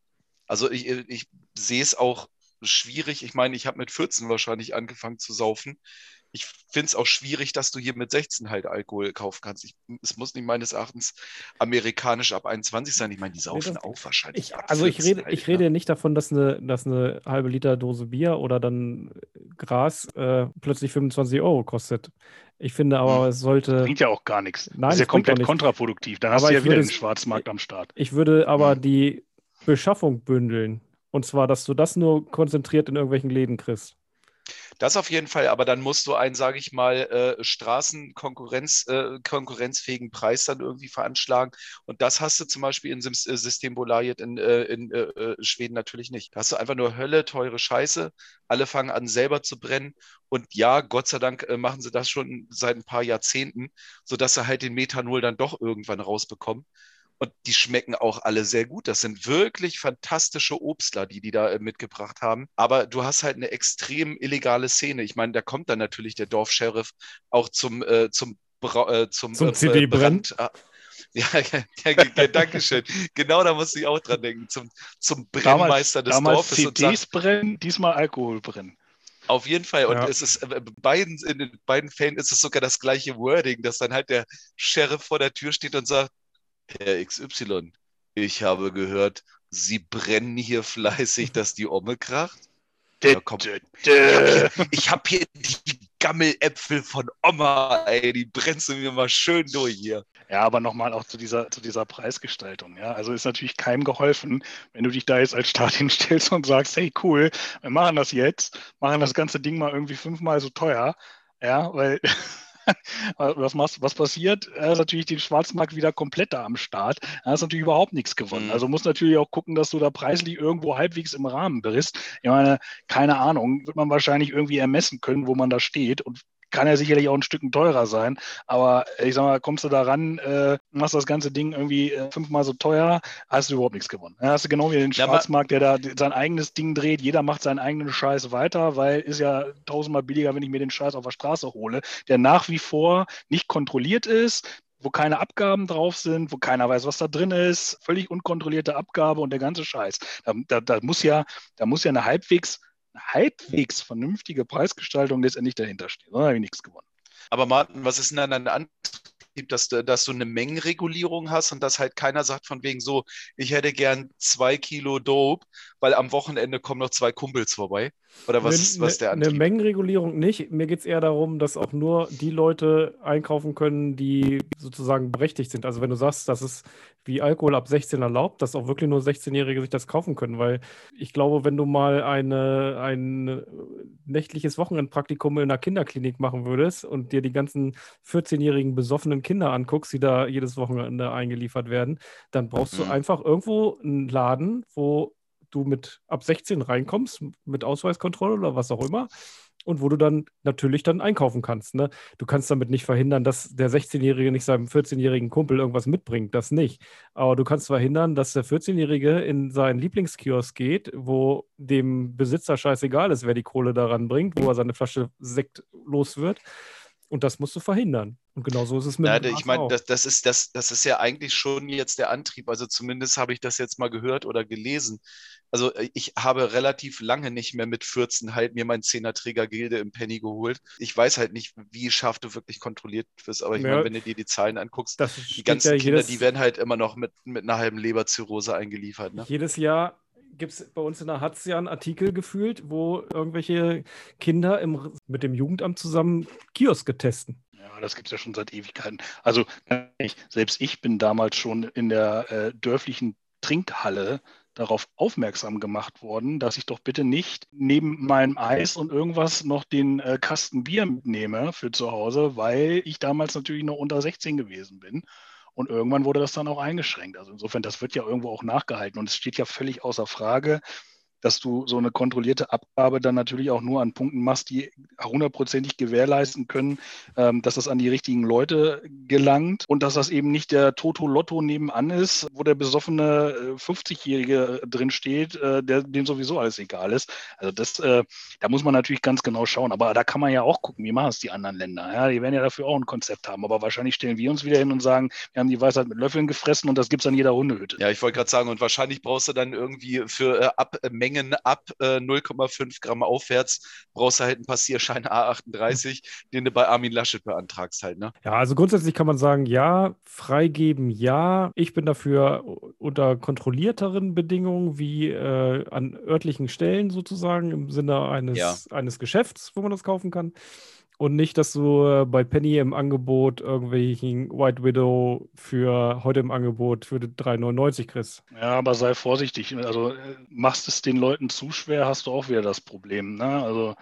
Also ich, ich sehe es auch schwierig. Ich meine, ich habe mit 14 wahrscheinlich angefangen zu saufen. Ich finde es auch schwierig, dass du hier mit 16 halt Alkohol kaufen kannst. Ich, es muss nicht meines Erachtens amerikanisch ab 21 sein. Ich meine, die saufen das- auch wahrscheinlich Ich, also ich 14 rede, halt, ich rede ne? nicht davon, dass eine, dass eine halbe Liter Dose Bier oder dann Gras äh, plötzlich 25 Euro kostet. Ich finde aber, Hm. es sollte. Bringt ja auch gar nichts. Nein, das ist ja komplett kontraproduktiv. Dann Aber hast du ja wieder den Schwarzmarkt am Start. Ich würde aber Hm. die Beschaffung bündeln. Und zwar, dass du das nur konzentriert in irgendwelchen Läden kriegst. Das auf jeden Fall, aber dann musst du einen, sage ich mal, äh, Straßenkonkurrenz, äh, konkurrenzfähigen Preis dann irgendwie veranschlagen. Und das hast du zum Beispiel in äh, Systembolaget in, äh, in äh, äh, Schweden natürlich nicht. Da hast du einfach nur Hölle, teure Scheiße. Alle fangen an, selber zu brennen. Und ja, Gott sei Dank äh, machen sie das schon seit ein paar Jahrzehnten, sodass sie halt den Methanol dann doch irgendwann rausbekommen. Und die schmecken auch alle sehr gut. Das sind wirklich fantastische Obstler, die die da äh, mitgebracht haben. Aber du hast halt eine extrem illegale Szene. Ich meine, da kommt dann natürlich der Dorfsheriff auch zum, äh, zum, Bra äh, zum, Zum äh, CD-Brennen? Brand. Ah, ja, ja, ja, danke schön. Genau da musste ich auch dran denken. Zum, zum Brennmeister des damals Dorfes und sagt, CDs brennen, diesmal Alkohol brennen. auf jeden Fall. Und Ja. es ist äh, beiden, in den beiden Fällen ist es sogar das gleiche Wording, dass dann halt der Sheriff vor der Tür steht und sagt, Herr XY, ich habe gehört, Sie brennen hier fleißig, dass die Omme kracht. Ja. Ich habe hier die Gammeläpfel von Oma, ey, die brennst du mir mal schön durch hier. Ja, aber nochmal auch zu dieser, zu dieser Preisgestaltung. Ja, also ist natürlich keinem geholfen, wenn du dich da jetzt als Staat hinstellst und sagst, hey, cool, wir machen das jetzt, machen das ganze Ding mal irgendwie fünfmal so teuer. Ja, weil was, was passiert? Er ist natürlich den Schwarzmarkt wieder komplett da am Start. Da hast natürlich überhaupt nichts gewonnen. Mhm. Also musst natürlich auch gucken, dass du da preislich irgendwo halbwegs im Rahmen bist. Ich meine, keine Ahnung, wird man wahrscheinlich irgendwie ermessen können, wo man da steht und kann ja sicherlich auch ein Stück teurer sein. Aber ich sag mal, kommst du da ran, äh, machst das ganze Ding irgendwie äh, fünfmal so teuer, hast du überhaupt nichts gewonnen. Ja, hast du genau wie den Ja, Schwarzmarkt, der da sein eigenes Ding dreht. Jeder macht seinen eigenen Scheiß weiter, weil ist ja tausendmal billiger, wenn ich mir den Scheiß auf der Straße hole, der nach wie vor nicht kontrolliert ist, wo keine Abgaben drauf sind, wo keiner weiß, was da drin ist, völlig unkontrollierte Abgabe und der ganze Scheiß. Da, da, da muss ja, da muss ja eine halbwegs, halbwegs vernünftige Preisgestaltung letztendlich dahinter stehen. Sonst habe ich nichts gewonnen. Aber Martin, was ist denn dann Antrieb, dass dass du eine Mengenregulierung hast und dass halt keiner sagt von wegen so, ich hätte gern zwei Kilo Dope, weil am Wochenende kommen noch zwei Kumpels vorbei? Oder was, Eine- ist, was ist der Eine Antrieb? Mengenregulierung nicht. Mir geht es eher darum, dass auch nur die Leute einkaufen können, die sozusagen berechtigt sind. Also wenn du sagst, das ist wie Alkohol ab 16 erlaubt, dass auch wirklich nur 16-Jährige sich das kaufen können. Weil ich glaube, wenn du mal eine, ein nächtliches Wochenendpraktikum in einer Kinderklinik machen würdest und dir die ganzen 14-jährigen besoffenen Kinder anguckst, die da jedes Wochenende eingeliefert werden, dann brauchst du Mhm. einfach irgendwo einen Laden, wo du mit ab 16 reinkommst, mit Ausweiskontrolle oder was auch immer, und wo du dann natürlich dann einkaufen kannst. Ne? Du kannst damit nicht verhindern, dass der 16-Jährige nicht seinem 14-jährigen Kumpel irgendwas mitbringt, das nicht. Aber du kannst verhindern, dass der 14-Jährige in seinen Lieblingskiosk geht, wo dem Besitzer scheißegal ist, wer die Kohle daran bringt, wo er seine Flasche Sekt los wird. Und das musst du verhindern. Und genau so ist es mit Ja, dem ich meine, das, das, ist, das, das ist ja eigentlich schon jetzt der Antrieb. Also zumindest habe ich das jetzt mal gehört oder gelesen. Also äh, ich habe relativ lange nicht mehr mit 14 halt mir mein Zehnerträger Gilde im Penny geholt. Ich weiß halt nicht, wie scharf du wirklich kontrolliert wirst, aber ich Ja. meine, wenn du dir die Zahlen anguckst, die ganzen ja Kinder, die werden halt immer noch mit, mit einer halben Leberzirrhose eingeliefert. Ne? jedes Jahr gibt es bei uns in der Hatz ja einen Artikel gefühlt, wo irgendwelche Kinder im, mit dem Jugendamt zusammen Kioske testen. Ja, das gibt es ja schon seit Ewigkeiten. Also ehrlich, selbst ich bin damals schon in der äh, dörflichen Trinkhalle darauf aufmerksam gemacht worden, dass ich doch bitte nicht neben meinem Eis und irgendwas noch den äh, Kasten Bier mitnehme für zu Hause, weil ich damals natürlich noch unter 16 gewesen bin. Und irgendwann wurde das dann auch eingeschränkt. Also insofern, das wird ja irgendwo auch nachgehalten. Und es steht ja völlig außer Frage, dass du so eine kontrollierte Abgabe dann natürlich auch nur an Punkten machst, die hundertprozentig gewährleisten können, ähm, dass das an die richtigen Leute gelangt und dass das eben nicht der Toto-Lotto nebenan ist, wo der besoffene äh, 50-Jährige drin steht, äh, der, dem sowieso alles egal ist. Also das, äh, da muss man natürlich ganz genau schauen. Aber da kann man ja auch gucken, wie machen es die anderen Länder. Ja, die werden ja dafür auch ein Konzept haben. Aber wahrscheinlich stellen wir uns wieder hin und sagen, wir haben die Weisheit mit Löffeln gefressen und das gibt es an jeder Hundehütte. Ja, ich wollte gerade sagen, und wahrscheinlich brauchst du dann irgendwie für äh, ab, äh, Mengen ab äh, 0,5 Gramm aufwärts, brauchst du halt einen Passierschein A38, den du bei Armin Laschet beantragst halt, ne? Ja, also grundsätzlich kann man sagen, ja, freigeben, ja. Ich bin dafür unter kontrollierteren Bedingungen wie äh, an örtlichen Stellen sozusagen im Sinne eines, Ja. eines Geschäfts, wo man das kaufen kann. Und nicht, dass du äh, bei Penny im Angebot irgendwelchen White Widow für heute im Angebot für 3,99 kriegst. Ja, aber sei vorsichtig. Also äh, machst es den Leuten zu schwer, hast du auch wieder das Problem. Ne? Also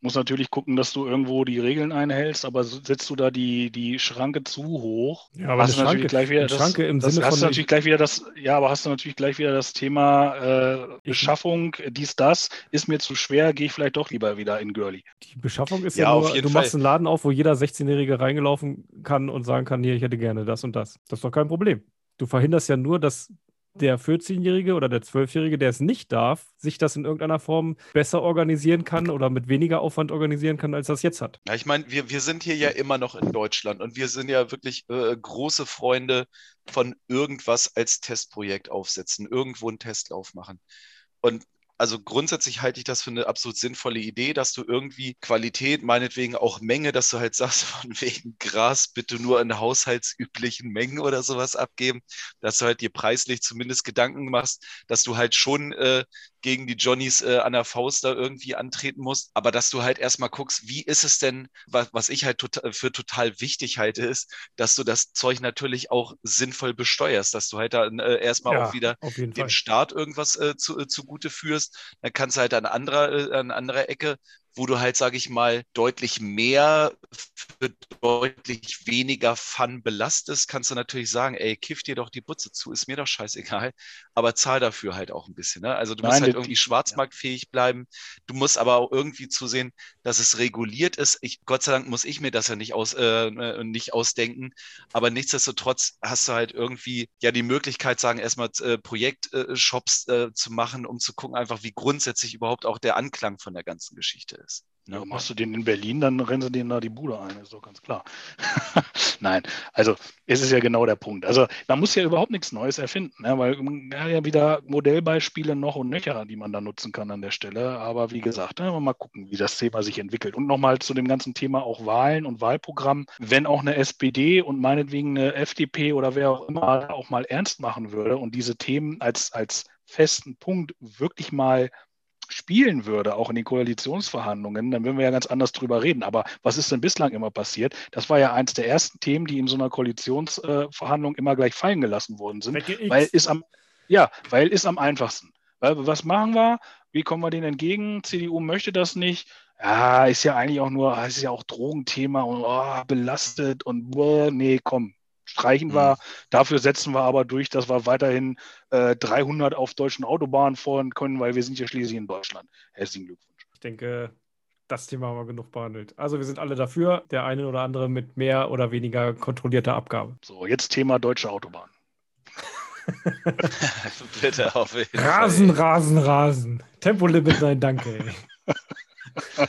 musst natürlich gucken, dass du irgendwo die Regeln einhältst, aber setzt du da die, die Schranke zu hoch, Ja, aber hast du natürlich Schranke- gleich wieder das, Schranke im das Sinne hast von du natürlich gleich wieder das, ja, aber hast du natürlich gleich wieder das Thema äh, Beschaffung, dies, das, ist mir zu schwer, gehe ich vielleicht doch lieber wieder in Girly. Die Beschaffung ist Ja, ja, nur, du machst Fall. einen Laden auf, wo jeder 16-Jährige reingelaufen kann und sagen kann, hier, ich hätte gerne das und das. Das ist doch kein Problem. Du verhinderst ja nur, dass der 14-Jährige oder der 12-Jährige, der es nicht darf, sich das in irgendeiner Form besser organisieren kann oder mit weniger Aufwand organisieren kann, als das jetzt hat. Ja, ich meine, wir, wir sind hier ja immer noch in Deutschland und wir sind ja wirklich äh, große Freunde von irgendwas als Testprojekt aufsetzen, irgendwo einen Testlauf machen. Und also grundsätzlich halte ich das für eine absolut sinnvolle Idee, dass du irgendwie Qualität, meinetwegen auch Menge, dass du halt sagst, von wegen Gras bitte nur in haushaltsüblichen Mengen oder sowas abgeben, dass du halt dir preislich zumindest Gedanken machst, dass du halt schon äh, gegen die Johnnies äh, an der Faust da irgendwie antreten musst, aber dass du halt erstmal guckst, wie ist es denn, was, was ich halt tota- für total wichtig halte, ist, dass du das Zeug natürlich auch sinnvoll besteuerst, dass du halt da äh, erstmal auch wieder dem Fall. Staat irgendwas äh, zu, äh, zugute führst, dann kannst du halt an anderer, äh, an anderer Ecke, wo du halt, sage ich mal, deutlich mehr für deutlich weniger Fun belastest, kannst du natürlich sagen, ey, kiff dir doch die Butze zu, ist mir doch scheißegal, aber zahl dafür halt auch ein bisschen. Ne? Also du musst Nein, halt die- irgendwie schwarzmarktfähig bleiben, du musst aber auch irgendwie zusehen, dass es reguliert ist. Ich, Gott sei Dank muss ich mir das ja nicht, aus, äh, äh, nicht ausdenken, aber nichtsdestotrotz hast du halt irgendwie ja die Möglichkeit, sagen, erstmal äh, Projektshops äh, zu machen, um zu gucken, einfach wie grundsätzlich überhaupt auch der Anklang von der ganzen Geschichte ist. Ja, Ne? machst du den in Berlin, dann rennen sie denen da die Bude ein, ist doch ganz klar. Nein, also es ist ja genau der Punkt. Also man muss ja überhaupt nichts Neues erfinden, ne? weil hat ja wieder Modellbeispiele noch und nöcher, die man da nutzen kann an der Stelle. Aber wie gesagt, ne, mal gucken, wie das Thema sich entwickelt. Und nochmal zu dem ganzen Thema auch Wahlen und Wahlprogramm. Wenn auch eine SPD und meinetwegen eine FDP oder wer auch immer auch mal ernst machen würde und diese Themen als, als festen Punkt wirklich mal spielen würde, auch in den Koalitionsverhandlungen, dann würden wir ja ganz anders drüber reden. Aber was ist denn bislang immer passiert? Das war ja eins der ersten Themen, die in so einer Koalitionsverhandlung immer gleich fallen gelassen worden sind. Weil ist am, ja, weil ist am einfachsten. Weil, was machen wir? Wie kommen wir denen entgegen? CDU möchte das nicht. Ja, ist ja eigentlich auch nur, ist ja auch Drogenthema und oh, belastet und boah, nee, komm, streichen wir. Dafür setzen wir aber durch, dass wir weiterhin äh, 300 auf deutschen Autobahnen fahren können, weil wir sind ja schließlich in Deutschland. Herzlichen Glückwunsch. Ich denke, das Thema haben wir genug behandelt. Also wir sind alle dafür, der eine oder andere mit mehr oder weniger kontrollierter Abgabe. So, jetzt Thema deutsche Autobahn. Bitte auf jeden Rasen, Fall. Rasen, Rasen. Tempolimit, nein, danke. Ey.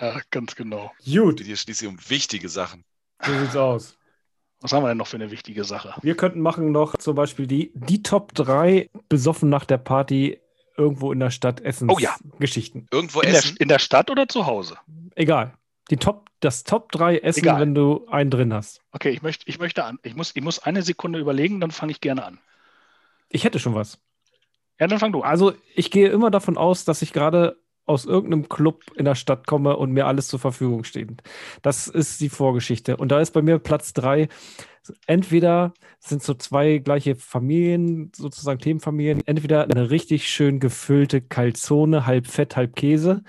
ja, ganz genau. Gut, hier schließlich um wichtige Sachen. So sieht's aus. Was haben wir denn noch für eine wichtige Sache? Wir könnten machen noch zum Beispiel die, die Top 3 besoffen nach der Party irgendwo in der Stadt Essens Oh ja. Geschichten. Irgendwo In der, essen. in der Stadt oder zu Hause? Egal. Die Top, das Top 3 Essen, Egal. wenn du einen drin hast. Okay, ich möchte, ich möchte an. Ich muss, ich muss eine Sekunde überlegen, dann fange ich gerne an. Ich hätte schon was. Ja, dann fang du an. Also ich gehe immer davon aus, dass ich gerade aus irgendeinem Club in der Stadt komme und mir alles zur Verfügung steht. Das ist die Vorgeschichte. Und da ist bei mir Platz drei. Entweder sind so zwei gleiche Familien, sozusagen Themenfamilien, entweder eine richtig schön gefüllte Calzone, halb Fett, halb Käse,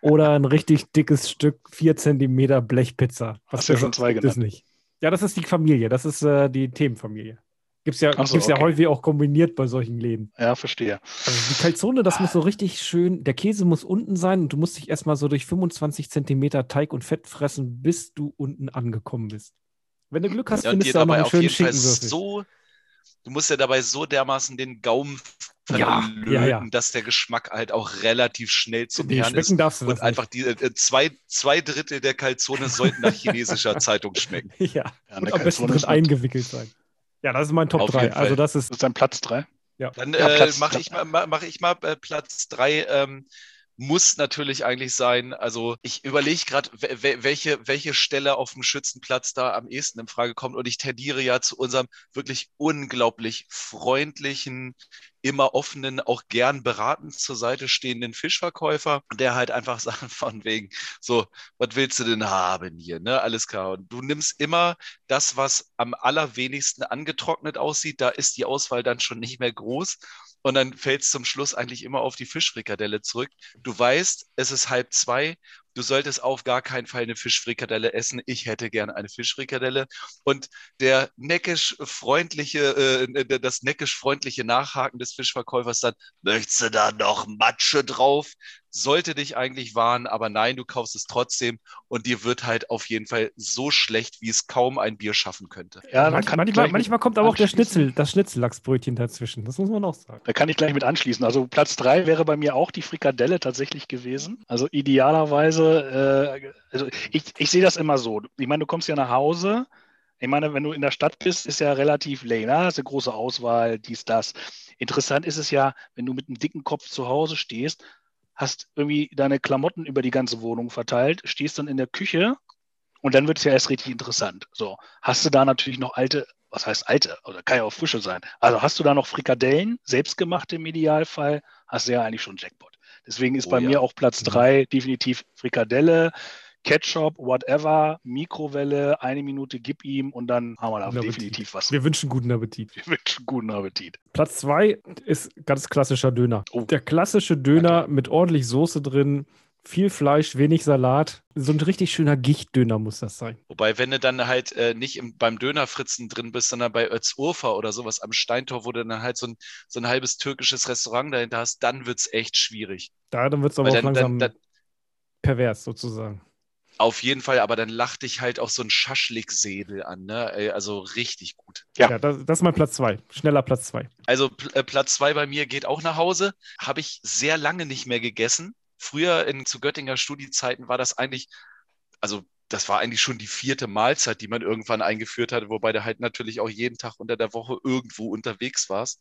oder ein richtig dickes Stück 4 Zentimeter Blechpizza. Hast du ja schon zwei gibt es nicht. Ja, das ist die Familie, das ist äh, die Themenfamilie. Gibt es ja, so, gibt's ja okay. häufig auch kombiniert bei solchen Läden. Ja, verstehe. Also die Calzone, das muss so richtig schön, der Käse muss unten sein und du musst dich erstmal so durch 25 Zentimeter Teig und Fett fressen, bis du unten angekommen bist. Wenn du Glück hast, Ja, findest du auch noch einen auf schönen Schinkenwürfel. so, du musst ja dabei so dermaßen den Gaumen Ja, verlöten, ja, ja. dass der Geschmack halt auch relativ schnell zum Die Herrn ist. darfst du Und einfach die äh, zwei, zwei Drittel der Calzone sollten nach chinesischer Zeitung schmecken. Ja, Ja, und am besten drin eingewickelt sein. Ja, das ist mein Top Auf 3. jeden Fall. Also das Das ist, ist dein Platz 3. Dann Ja, äh, mache ich mal, ma- mach ich mal äh, Platz drei. Ähm, muss natürlich eigentlich sein. Also ich überlege gerade, welche, welche Stelle auf dem Schützenplatz da am ehesten in Frage kommt. Und ich tendiere ja zu unserem wirklich unglaublich freundlichen, immer offenen, auch gern beratend zur Seite stehenden Fischverkäufer, der halt einfach sagt von wegen, so, was willst du denn haben hier? Ne? Alles klar. Und du nimmst immer das, was am allerwenigsten angetrocknet aussieht. Da ist die Auswahl dann schon nicht mehr groß. Und dann fällt es zum Schluss eigentlich immer auf die Fischfrikadelle zurück. Du weißt, es ist halb zwei. Du solltest auf gar keinen Fall eine Fischfrikadelle essen. Ich hätte gerne eine Fischfrikadelle. Und der neckisch freundliche, äh, das neckisch freundliche Nachhaken des Fischverkäufers dann, möchtest du da noch Matsche drauf? Sollte dich eigentlich warnen, aber nein, du kaufst es trotzdem und dir wird halt auf jeden Fall so schlecht, wie es kaum ein Bier schaffen könnte. Ja, manch, kann, manchmal, manchmal kommt aber auch der. Schnitzel, das Schnitzellachsbrötchen dazwischen. Das muss man auch sagen. Da kann ich gleich mit anschließen. Also Platz 3 wäre bei mir auch die Frikadelle tatsächlich gewesen. Also idealerweise, äh, also ich, ich sehe das immer so. Ich meine, du kommst ja nach Hause. Ich meine, wenn du in der Stadt bist, ist ja relativ lame. Da hast du eine große Auswahl, dies, das. Interessant ist es ja, wenn du mit einem dicken Kopf zu Hause stehst, hast irgendwie deine Klamotten über die ganze Wohnung verteilt, stehst dann in der Küche und dann wird es ja erst richtig interessant. So, hast du da natürlich noch alte, was heißt alte, oder kann ja auch frische sein. Also hast du da noch Frikadellen, selbstgemachte im Idealfall, hast du ja eigentlich schon Jackpot. Deswegen ist Oh bei ja. mir auch Platz Mhm. drei definitiv Frikadelle, Ketchup, whatever, Mikrowelle, eine Minute gib ihm und dann haben wir da definitiv was. Wir wünschen guten Appetit. Wir wünschen guten Appetit. Platz zwei ist ganz klassischer Döner. Oh. Der klassische Döner mit ordentlich Soße drin, viel Fleisch, wenig Salat. So ein richtig schöner Gichtdöner muss das sein. Wobei, wenn du dann halt äh, nicht im, beim Dönerfritzen drin bist, sondern bei Özurfa oder sowas am Steintor, wo du dann halt so ein, so ein halbes türkisches Restaurant dahinter hast, dann wird es echt schwierig. Da dann wird es aber Weil auch dann, langsam dann, dann, pervers sozusagen. auf jeden Fall, aber dann lacht dich halt auch so ein Schaschlik-Säbel an, ne? Also richtig gut. Ja. Ja, das, das ist mein Platz zwei. Schneller Platz zwei. Also Pl äh, Platz zwei bei mir geht auch nach Hause. Habe ich sehr lange nicht mehr gegessen. Früher in, zu Göttinger Studiezeiten war das eigentlich, also das war eigentlich schon die vierte Mahlzeit, die man irgendwann eingeführt hatte, wobei du halt natürlich auch jeden Tag unter der Woche irgendwo unterwegs warst.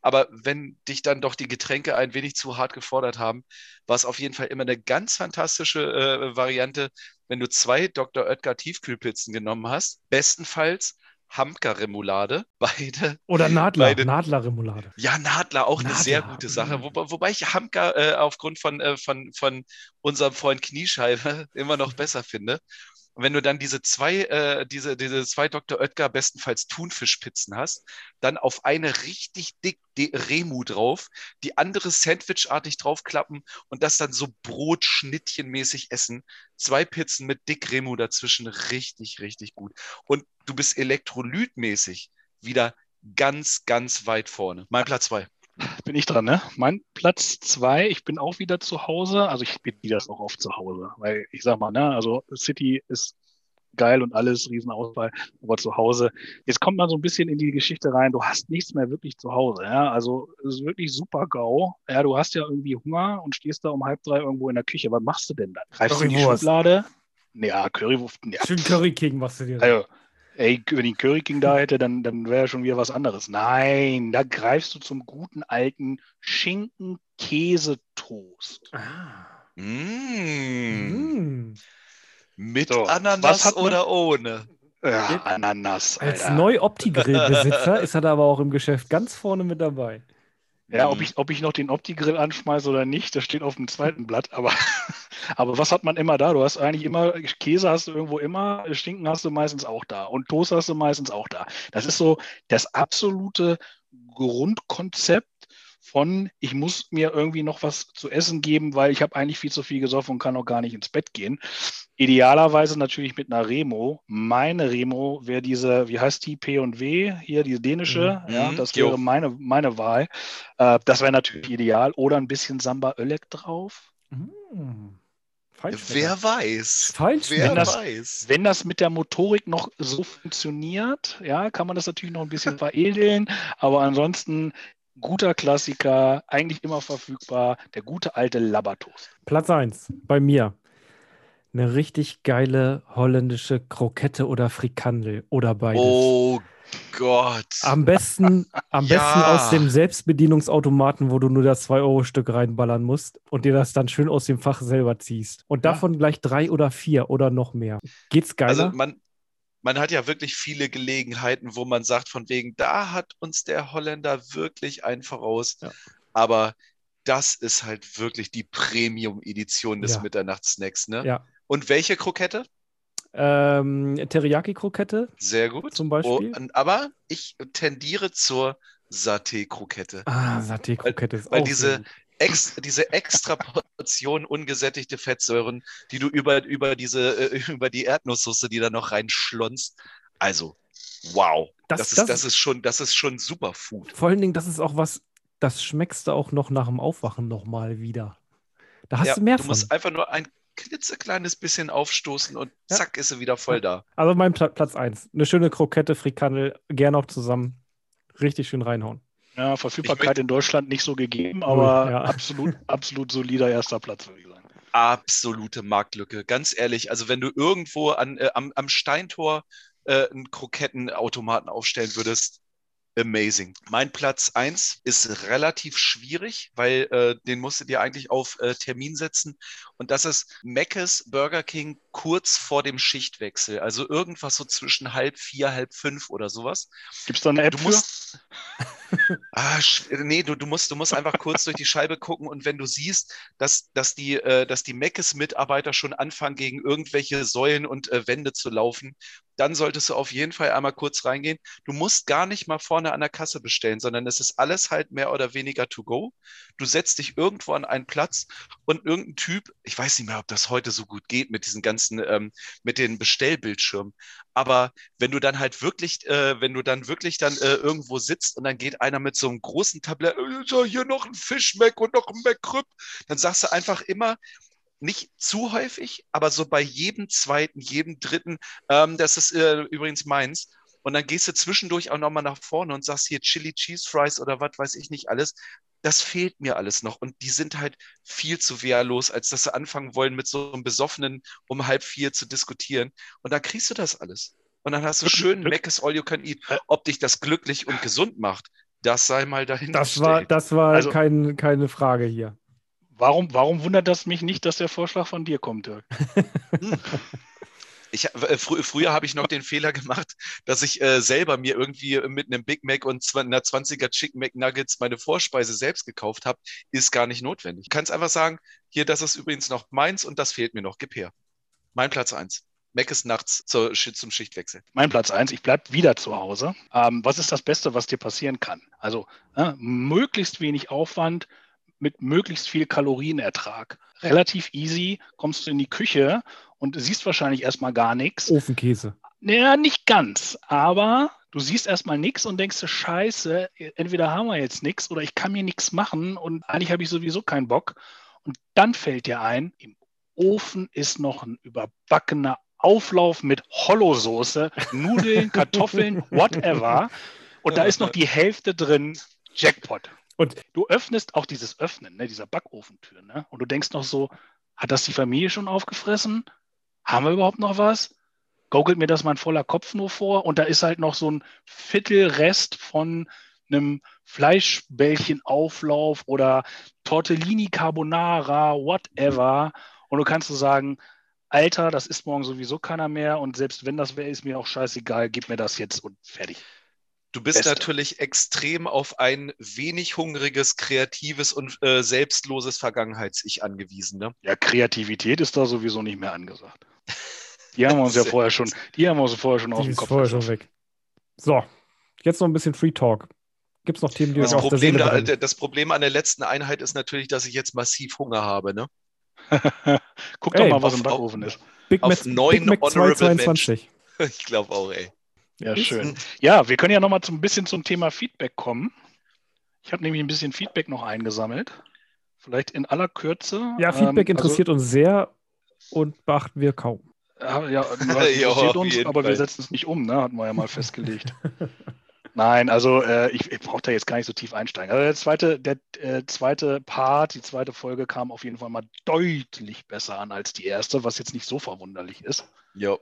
Aber wenn dich dann doch die Getränke ein wenig zu hart gefordert haben, war es auf jeden Fall immer eine ganz fantastische äh, Variante, wenn du zwei Dr. Oetker Tiefkühlpizzen genommen hast. Bestenfalls Hamka-Remoulade, beide Oder Nadler, Beide- Nadler-Remoulade. ja, Nadler auch eine Nadler. sehr gute Sache. Mm. Wo, wobei ich Hamka äh, aufgrund von, äh, von, von unserem Freund Kniescheibe immer noch besser finde. Und wenn du dann diese zwei, äh, diese, diese zwei Dr. Oetker bestenfalls Thunfischpizzen hast, dann auf eine richtig dick Remu drauf, die andere sandwichartig draufklappen und das dann so Brotschnittchenmäßig essen. Zwei Pizzen mit dick Remu dazwischen, richtig, richtig gut. Und du bist elektrolytmäßig wieder ganz, ganz weit vorne. Mein Platz zwei. Bin ich dran, ne? Mein Platz zwei, ich bin auch wieder zu Hause. Also ich bin wieder auch oft zu Hause, weil ich sag mal, ne, also City ist geil und alles, Riesenauswahl, aber zu Hause. Jetzt kommt man so ein bisschen in die Geschichte rein, du hast nichts mehr wirklich zu Hause, ja. Also es ist wirklich super GAU. Ja, du hast ja irgendwie Hunger und stehst da um halb drei irgendwo in der Küche. Was machst du denn dann? Greifst du in die. Schublade? Ja, Currywurst. Ja. Schön Curry King machst du dir. Also, ey, wenn ich Curry King da hätte, dann, dann wäre schon wieder was anderes. Nein, da greifst du zum guten alten Schinken-Käse-Toast. Ah. Mm. Mm. Mit So, Ananas oder ohne? Ja, Ananas. Als Alter. Neu-Opti-Grill-Besitzer ist er da aber auch im Geschäft ganz vorne mit dabei. Ja, ob Mhm. ich, ob ich noch den Opti-Grill anschmeiße oder nicht, das steht auf dem zweiten Blatt. Aber, aber was hat man immer da? Du hast eigentlich immer, Käse hast du irgendwo immer, Schinken hast du meistens auch da und Toast hast du meistens auch da. Das ist so das absolute Grundkonzept von, ich muss mir irgendwie noch was zu essen geben, weil ich habe eigentlich viel zu viel gesoffen und kann auch gar nicht ins Bett gehen. Idealerweise natürlich mit einer Remo. Meine Remo wäre diese, wie heißt die, P und W, hier die dänische, Mhm. ja, Mhm, das jo. wäre meine, meine Wahl. Äh, das wäre natürlich ideal. Oder ein bisschen Samba Ölek drauf. Feinschmecker. Wer weiß? Wer Wenn das- weiß? Wenn das mit der Motorik noch so funktioniert, ja, kann man das natürlich noch ein bisschen veredeln. Aber ansonsten guter Klassiker, eigentlich immer verfügbar, der gute alte Labertoast. Platz 1 bei mir. Eine richtig geile holländische Krokette oder Frikandel oder beides. Oh Gott. Am besten, am Ja. besten aus dem Selbstbedienungsautomaten, wo du nur das 2-Euro-Stück reinballern musst und dir das dann schön aus dem Fach selber ziehst. Und Ja. davon gleich drei oder vier oder noch mehr. Geht's geiler? Also man, man hat ja wirklich viele Gelegenheiten, wo man sagt, von wegen, da hat uns der Holländer wirklich einen voraus. Ja. Aber das ist halt wirklich die Premium-Edition des Ja. Mitternachtssnacks, ne? ja. Und welche Krokette? Ähm, Teriyaki-Krokette Sehr gut. zum Beispiel. Oh, aber ich tendiere zur Saté-Krokette. ah, Saté-Krokette ist weil auch diese- sehr gut. Ex, diese extra Portion ungesättigte Fettsäuren, die du über, über, diese, äh, über die Erdnusssoße, die da noch reinschlonzt. Also, wow. Das- Das, das- ist, das, ist schon, das ist schon Superfood. Vor allen Dingen, das ist auch was, das schmeckst du auch noch nach dem Aufwachen nochmal wieder. Da hast Ja, du mehr du von. musst einfach nur ein klitzekleines bisschen aufstoßen und Ja. zack, ist sie wieder voll da. Also mein Pla Platz 1. Eine schöne Krokette, Frikandel, gerne auch zusammen. Richtig schön reinhauen. Ja, Verfügbarkeit möchte- in Deutschland nicht so gegeben, aber ja. absolut, absolut solider erster Platz, würde ich sagen. Absolute Marktlücke. Ganz ehrlich, also wenn du irgendwo an, äh, am, am Steintor äh, einen Krokettenautomaten aufstellen würdest, amazing. Mein Platz 1 ist relativ schwierig, weil äh, den musst du dir eigentlich auf äh, Termin setzen. Und das ist Mc's Burger King kurz vor dem Schichtwechsel. Also irgendwas so zwischen halb vier, halb fünf oder sowas. Gibt es da eine App Du für? musst. Ah, nee, du, du, musst, du musst einfach kurz durch die Scheibe gucken und wenn du siehst, dass, dass die, äh, dass die Meckes-Mitarbeiter schon anfangen, gegen irgendwelche Säulen und äh, Wände zu laufen, dann solltest du auf jeden Fall einmal kurz reingehen. Du musst gar nicht mal vorne an der Kasse bestellen, sondern es ist alles halt mehr oder weniger to go. Du setzt dich irgendwo an einen Platz und irgendein Typ, ich weiß nicht mehr, ob das heute so gut geht mit diesen ganzen, ähm, mit den Bestellbildschirmen, aber wenn du dann halt wirklich, äh, wenn du dann wirklich dann äh, irgendwo sitzt und dann geht einer mit so einem großen Tablett, äh, so, hier noch ein Fischmeck und noch ein McRib, dann sagst du einfach immer, nicht zu häufig, aber so bei jedem zweiten, jedem dritten, ähm, das ist äh, übrigens meins. Und dann gehst du zwischendurch auch nochmal nach vorne und sagst hier Chili Cheese Fries oder was weiß ich nicht alles. Das fehlt mir alles noch. Und die sind halt viel zu wehrlos, als dass sie anfangen wollen, mit so einem Besoffenen um halb vier zu diskutieren. Und dann kriegst du das alles. Und dann hast du schön Meckes All You Can Eat. Äh. Ob dich das glücklich und gesund macht, das sei mal dahingestellt. Das war, das war Also- kein, keine Frage hier. Warum, warum wundert das mich nicht, dass der Vorschlag von dir kommt, Dirk? Ich, äh, frü früher habe ich noch den Fehler gemacht, dass ich äh, selber mir irgendwie mit einem Big Mac und einer 20er Chicken McNuggets meine Vorspeise selbst gekauft habe. Ist gar nicht notwendig. Du kannst einfach sagen, hier, das ist übrigens noch meins und das fehlt mir noch. Gib her. Mein Platz eins. Mac ist nachts zur, zum Schichtwechsel. Mein Platz 1, ich bleibe wieder zu Hause. Ähm, was ist das Beste, was dir passieren kann? Also äh, möglichst wenig Aufwand mit möglichst viel Kalorienertrag. Relativ easy, kommst du in die Küche und siehst wahrscheinlich erstmal gar nichts. Ofenkäse. Naja, nicht ganz, aber du siehst erstmal nichts und denkst, scheiße, entweder haben wir jetzt nichts oder ich kann mir nichts machen und eigentlich habe ich sowieso keinen Bock. Und dann fällt dir ein, im Ofen ist noch ein überbackener Auflauf mit Hollosoße, Nudeln, Kartoffeln, whatever. Und da ist noch die Hälfte drin. Jackpot. Und- du öffnest auch dieses Öffnen, ne, dieser Backofentür, ne? Und du denkst noch so, hat das die Familie schon aufgefressen? haben wir überhaupt noch was? Gaukelt mir das mein voller Kopf nur vor und da ist halt noch so ein Viertelrest von einem Fleischbällchenauflauf oder Tortellini Carbonara, whatever. Und du kannst so sagen, Alter, das ist morgen sowieso keiner mehr und selbst wenn das wäre, ist mir auch scheißegal, gib mir das jetzt und fertig. Du bist Beste. natürlich extrem auf ein wenig hungriges, kreatives und äh, selbstloses Vergangenheits-Ich angewiesen, ne? Ja, Kreativität ist da sowieso nicht mehr angesagt. Die haben wir uns ja vorher schon, die haben wir uns vorher schon aus Die dem ist Kopf vorher schon weg. So, jetzt noch ein bisschen Free Talk. Gibt es noch Themen, die Das aus Problem, Seele da, das Problem an der letzten Einheit ist natürlich, dass ich jetzt massiv Hunger habe, ne? Guck Ey, doch mal, was auf- im Backofen ist. Big auf Mac, neun Big Mac honorable 222. Ich glaube auch, ey. Ja, schön. Ja, wir können ja noch mal ein bisschen zum Thema Feedback kommen. Ich habe nämlich ein bisschen Feedback noch eingesammelt. Vielleicht in aller Kürze. Ja, Feedback Ähm, interessiert uns sehr und beachten wir kaum. Also, ja, ja, Ja, interessiert uns, aber wir Fall. setzen es nicht um, ne? hatten wir ja mal festgelegt. Nein, also äh, ich, ich brauche da jetzt gar nicht so tief einsteigen. Also der zweite, der äh, zweite Part, die zweite Folge kam auf jeden Fall mal deutlich besser an als die erste, was jetzt nicht so verwunderlich ist. Jo.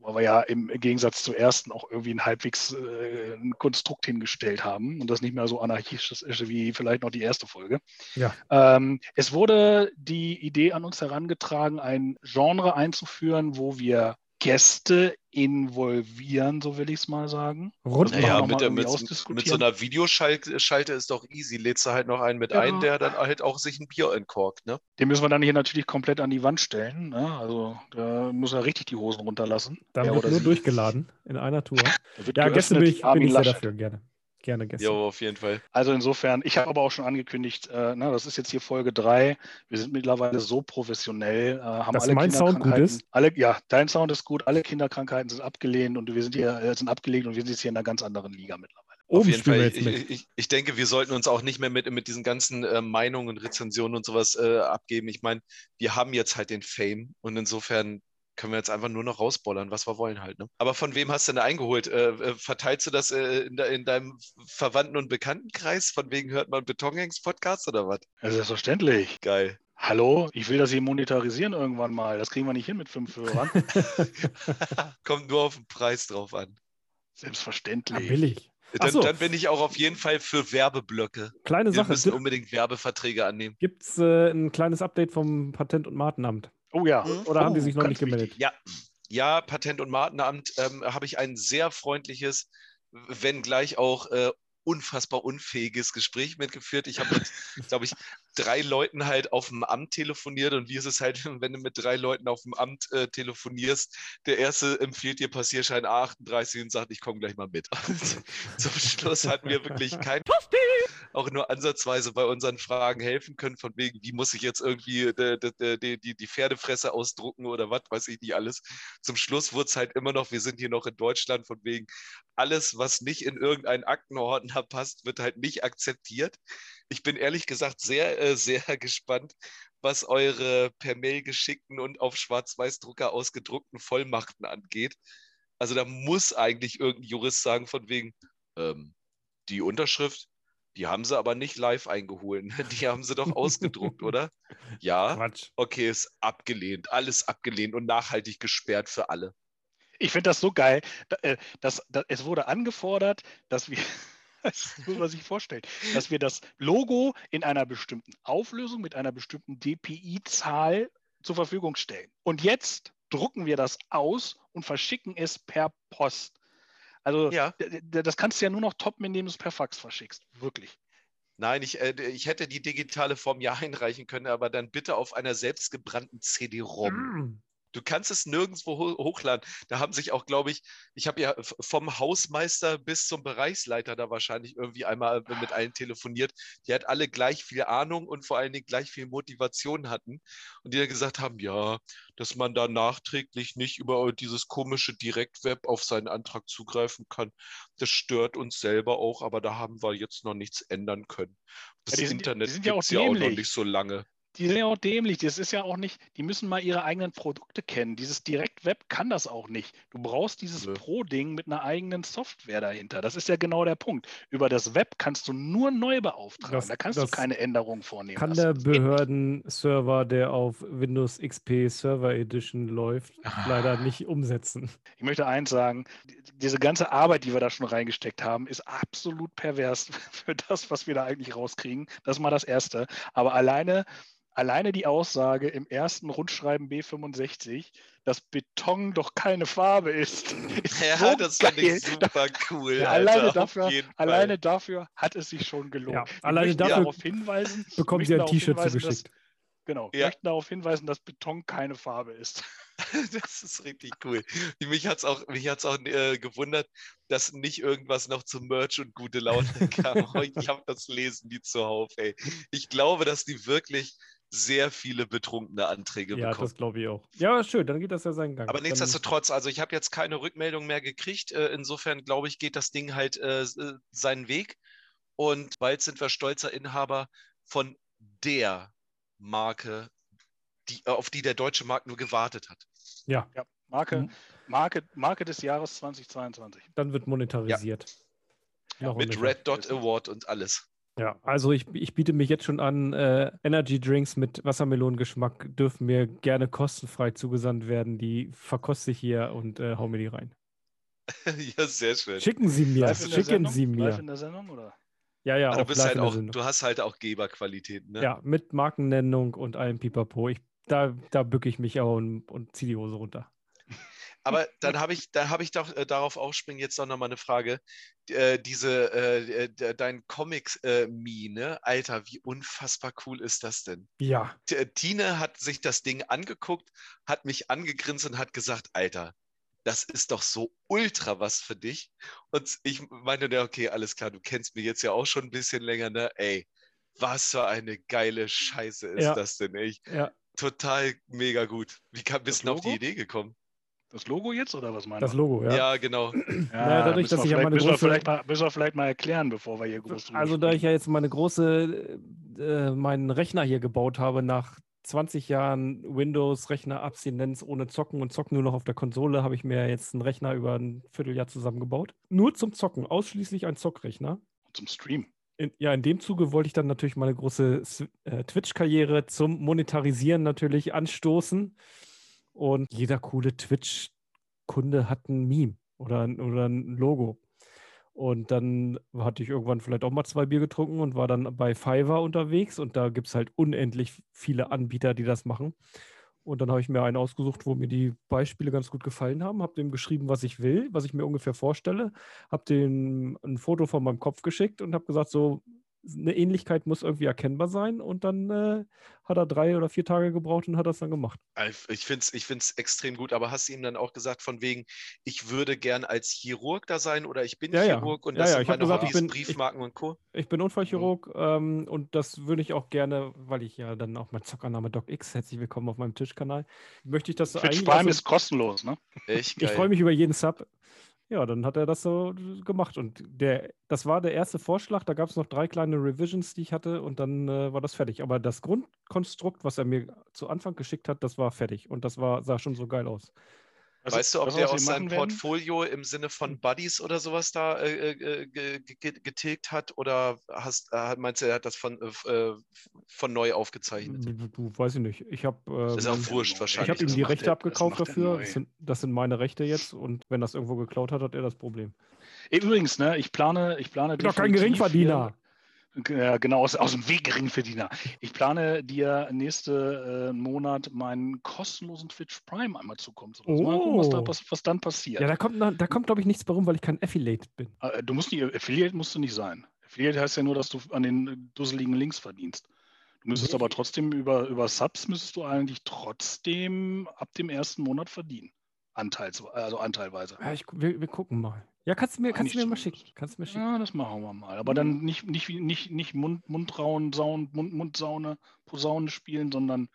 Weil wir ja im Gegensatz zur ersten auch irgendwie ein halbwegs äh, ein Konstrukt hingestellt haben und das nicht mehr so anarchisch ist wie vielleicht noch die erste Folge. Ja. Ähm, es wurde die Idee an uns herangetragen, ein Genre einzuführen, wo wir Gäste involvieren, so will ich es mal sagen. Rund Naja, mit, mal der, mit, mit so einer Videoschalte ist doch easy. Lädst du halt noch einen mit Ja. ein, der dann halt auch sich ein Bier entkorkt, ne? Den müssen wir dann hier natürlich komplett an die Wand stellen. Ne? Also da muss er richtig die Hosen runterlassen. Dann Er wird oder nur sie. durchgeladen in einer Tour. Da Ja, Gäste bin ich, bin ich sehr dafür. Gerne. Gerne Gäste. Jo, auf jeden Fall. Also insofern, ich habe aber auch schon angekündigt, äh, na, das ist jetzt hier Folge 3. Wir sind mittlerweile so professionell, äh, haben Dass alle mein Sound gut Kinderkrankheiten- ist? Alle, ja, dein Sound ist gut, alle Kinderkrankheiten sind abgelehnt und wir sind hier äh, sind abgelehnt und wir sind jetzt hier in einer ganz anderen Liga mittlerweile. Auf jeden Fall. Ich, ich, ich denke, wir sollten uns auch nicht mehr mit, mit diesen ganzen äh, Meinungen und Rezensionen und sowas äh, abgeben. Ich meine, wir haben jetzt halt den Fame und insofern können wir jetzt einfach nur noch rausbollern, was wir wollen halt. Ne? Aber von wem hast du denn eingeholt? Äh, äh, verteilst du das äh, in, de, in deinem Verwandten- und Bekanntenkreis? Von wegen hört man Betonhängs-Podcast oder was? Ja, selbstverständlich. Geil. Hallo, ich will das hier monetarisieren irgendwann mal. Das kriegen wir nicht hin mit fünf Hörern. Kommt nur auf den Preis drauf an. Ja, Selbstverständlich. billig. Ach Dann, so. dann bin ich auch auf jeden Fall für Werbeblöcke. Kleine Wir Sache. müssen unbedingt Werbeverträge annehmen. Gibt es äh, ein kleines Update vom Patent- und Markenamt? Oh ja. Oder haben die Oh, sich noch nicht gemeldet? Ja, ja, Patent- und Markenamt ähm, habe ich ein sehr freundliches, wenngleich auch äh, unfassbar unfähiges Gespräch mitgeführt. Ich habe mit, glaube ich, drei Leuten halt auf dem Amt telefoniert und wie ist es halt, wenn du mit drei Leuten auf dem Amt äh, telefonierst, der erste empfiehlt dir Passierschein A38 und sagt, ich komme gleich mal mit. Und zum Schluss hatten wir wirklich kein auch nur ansatzweise bei unseren Fragen helfen können, von wegen, wie muss ich jetzt irgendwie äh, d- d- d- die, die Pferdefresse ausdrucken oder was, weiß ich nicht alles. Zum Schluss wurde es halt immer noch, wir sind hier noch in Deutschland, von wegen, alles, was nicht in irgendeinen Aktenordner passt, wird halt nicht akzeptiert. Ich bin ehrlich gesagt sehr, äh, sehr gespannt, was eure per Mail geschickten und auf Schwarz-Weiß-Drucker ausgedruckten Vollmachten angeht. Also da muss eigentlich irgendein Jurist sagen, von wegen, ähm, die Unterschrift, die haben sie aber nicht live eingeholt. ne? Die haben sie doch ausgedruckt, oder? Ja. Quatsch. Okay, ist abgelehnt. Alles abgelehnt und nachhaltig gesperrt für alle. Ich finde das so geil. Da, äh, dass, da, es wurde angefordert, dass wir, das muss man sich vorstellen, dass wir das Logo in einer bestimmten Auflösung mit einer bestimmten DPI-Zahl zur Verfügung stellen. Und jetzt drucken wir das aus und verschicken es per Post. Also Ja. das kannst du ja nur noch toppen, indem du es per Fax verschickst. Wirklich. Nein, ich, äh, ich hätte die digitale Form ja einreichen können, aber dann bitte auf einer selbstgebrannten CD-ROM. Mm. Du kannst es nirgendwo ho hochladen. Da haben sich auch, glaube ich, ich habe ja vom Hausmeister bis zum Bereichsleiter da wahrscheinlich irgendwie einmal mit allen telefoniert. Die hat alle gleich viel Ahnung und vor allen Dingen gleich viel Motivation hatten. Und die dann gesagt haben, ja, dass man da nachträglich nicht über dieses komische Direktweb auf seinen Antrag zugreifen kann, das stört uns selber auch, aber da haben wir jetzt noch nichts ändern können. Das Ja, die sind- Internet die sind ja auch gibt es ja auch noch nicht so lange. Die sind ja auch dämlich. Das ist ja auch nicht, die müssen mal ihre eigenen Produkte kennen. Dieses Direct-Web kann das auch nicht. Du brauchst dieses Nö. Pro-Ding mit einer eigenen Software dahinter. Das ist ja genau der Punkt. Über das Web kannst du nur neu beauftragen. Das- da kannst du keine Änderungen vornehmen. Kann der Behördenserver, der auf Windows XP Server Edition läuft, Ah. leider nicht umsetzen. Ich möchte eins sagen, die- diese ganze Arbeit, die wir da schon reingesteckt haben, ist absolut pervers für das, was wir da eigentlich rauskriegen. Das ist mal das Erste. Aber alleine, alleine die Aussage im ersten Rundschreiben B65, dass Beton doch keine Farbe ist, ist Ja, so das fand geil. ich super cool. Ja, Alter, alleine, dafür, alleine dafür hat es sich schon gelohnt. Ja, Wir alleine möchten dafür darauf hinweisen, Bekommen wir Sie ein T-Shirt darauf hinweisen, zugeschickt. Dass, genau, wir Ja. möchten darauf hinweisen, dass Beton keine Farbe ist. Das ist richtig cool. Mich hat es auch, mich hat's auch äh, gewundert, dass nicht irgendwas noch zum Merch und gute Laune kam. Ich habe das Lesen wie zuhauf, ey. Ich glaube, dass die wirklich sehr viele betrunkene Anträge Ja, bekommen. das glaube ich auch. Ja, schön, dann geht das ja seinen Gang. Aber nichtsdestotrotz, also ich habe jetzt keine Rückmeldung mehr gekriegt. Äh, insofern glaube ich, geht das Ding halt äh, äh, seinen Weg. Und bald sind wir stolzer Inhaber von der Marke, die, äh, auf die der deutsche Markt nur gewartet hat. Ja, Ja, Marke, Mhm. Marke, Marke des Jahres 2022. dann wird monetarisiert. Noch Mit. Red Dot Award und alles. Ja, also ich, ich biete mich jetzt schon an, äh, Energy Drinks mit Wassermelonengeschmack dürfen mir gerne kostenfrei zugesandt werden. Die verkoste ich hier und äh, hau mir die rein. ja, sehr schön. Schicken Sie mir, Live schicken Sendung? Sie Live mir. in der Sendung, oder? Ja, ja, Aber du bist live halt auch, du hast halt auch Geberqualitäten, ne? Ja, mit Markennennung und allem Pipapo. Ich, da da bücke ich mich auch und, und ziehe die Hose runter. Aber dann habe ich, dann habe ich doch äh, darauf aufspringen jetzt doch nochmal eine Frage. Äh, diese, äh, äh, dein Comics-Me, ne? Alter, wie unfassbar cool ist das denn? Ja, T- äh, Tine hat sich das Ding angeguckt, hat mich angegrinst und hat gesagt, Alter, das ist doch so ultra was für dich. Und ich meinte, ja, okay, alles klar, du kennst mich jetzt ja auch schon ein bisschen länger, ne? Ey, was für eine geile Scheiße ist Ja. das denn, ey? ja. Total mega gut. Wie kam, bist du auf die? Idee gekommen? Das Logo jetzt oder was meinst Das du? Logo, ja. Ja, genau. Naja, dadurch, müssen dass wir ich ja vielleicht- meine müssen wir große- vielleicht mal, müssen wir vielleicht mal erklären, bevor wir hier groß Also, da ich ja jetzt meine große, äh, meinen Rechner hier gebaut habe, nach 20 Jahren Windows-Rechner-Abstinenz ohne Zocken und Zocken nur noch auf der Konsole, habe ich mir jetzt einen Rechner über ein Vierteljahr zusammengebaut. Nur zum Zocken, ausschließlich ein Zockrechner. Zum Stream. In, ja, in dem Zuge wollte ich dann natürlich meine große äh, Twitch-Karriere zum Monetarisieren natürlich anstoßen. Und jeder coole Twitch-Kunde hat ein Meme oder, ein- oder ein Logo. Und dann hatte ich irgendwann vielleicht auch mal zwei Bier getrunken und war dann bei Fiverr unterwegs. Und da gibt es halt unendlich viele Anbieter, die das machen. Und dann habe ich mir einen ausgesucht, wo mir die Beispiele ganz gut gefallen haben, habe dem geschrieben, was ich will, was ich mir ungefähr vorstelle, habe dem ein Foto von meinem Kopf geschickt und habe gesagt, so eine Ähnlichkeit muss irgendwie erkennbar sein. Und dann äh, hat er drei oder vier Tage gebraucht und hat das dann gemacht. Ich finde es ich find's extrem gut, aber hast du ihm dann auch gesagt, von wegen, ich würde gern als Chirurg da sein oder ich bin Ja, ja. Chirurg und Ja, das ja, sind ich meine gesagt, ich Hobbys, bin- ich- Briefmarken und Co. Ich bin Unfallchirurg ähm, und das würde ich auch gerne, weil ich ja dann auch mein Zockername Doc X, herzlich willkommen auf meinem Tischkanal, möchte ich das Twitch eigentlich. Prime auch so- ist kostenlos, ne? Echt Ich geil. freue mich über jeden Sub. Ja, dann hat er das so gemacht. Und der, das war der erste Vorschlag. Da gab es noch drei kleine Revisions, die ich hatte, und dann äh, war das fertig. Aber das Grundkonstrukt, was er mir zu Anfang geschickt hat, das war fertig. Und das war, sah schon so geil aus. Was- Weißt du, ob der aus seinem machen werden? Portfolio im Sinne von Buddies oder sowas da äh, äh, ge- getilgt hat? Oder hast, äh, meinst du, er hat das von, äh, äh, von neu aufgezeichnet? Du, du weiß ich nicht. Ich habe Ist auch ähm, wurscht Ich wahrscheinlich. ich hab ihm das die Rechte er- das abgekauft er dafür. Das sind, das sind meine Rechte jetzt. Und wenn das irgendwo geklaut hat, hat er das Problem. Übrigens, ne, ich plane, ich plane Ich bin doch kein Geringverdiener. Hier, genau, aus, aus dem Weg Geringverdiener. Ich plane dir nächste äh, Monat meinen kostenlosen Twitch Prime einmal zukommen zu lassen. Mal gucken, was, da, Oh. was, was dann passiert. Ja, da kommt, da kommt glaube ich, nichts bei rum, weil ich kein Affiliate bin. Äh, Du musst nicht, Affiliate musst du nicht sein. Affiliate heißt ja nur, dass du an den dusseligen Links verdienst. Du müsstest Nee. aber trotzdem über, über Subs müsstest du eigentlich trotzdem ab dem ersten Monat verdienen. Anteils, also anteilweise. Ja, ich, wir, wir gucken mal. Ja, kannst du mir, kannst du mir mal schicken. Kannst du mir schicken. Ja, das machen wir mal. Aber dann nicht, nicht, nicht, nicht Mund, Mundrauen, Saun, Mund, Mundsaune, Posaune spielen, sondern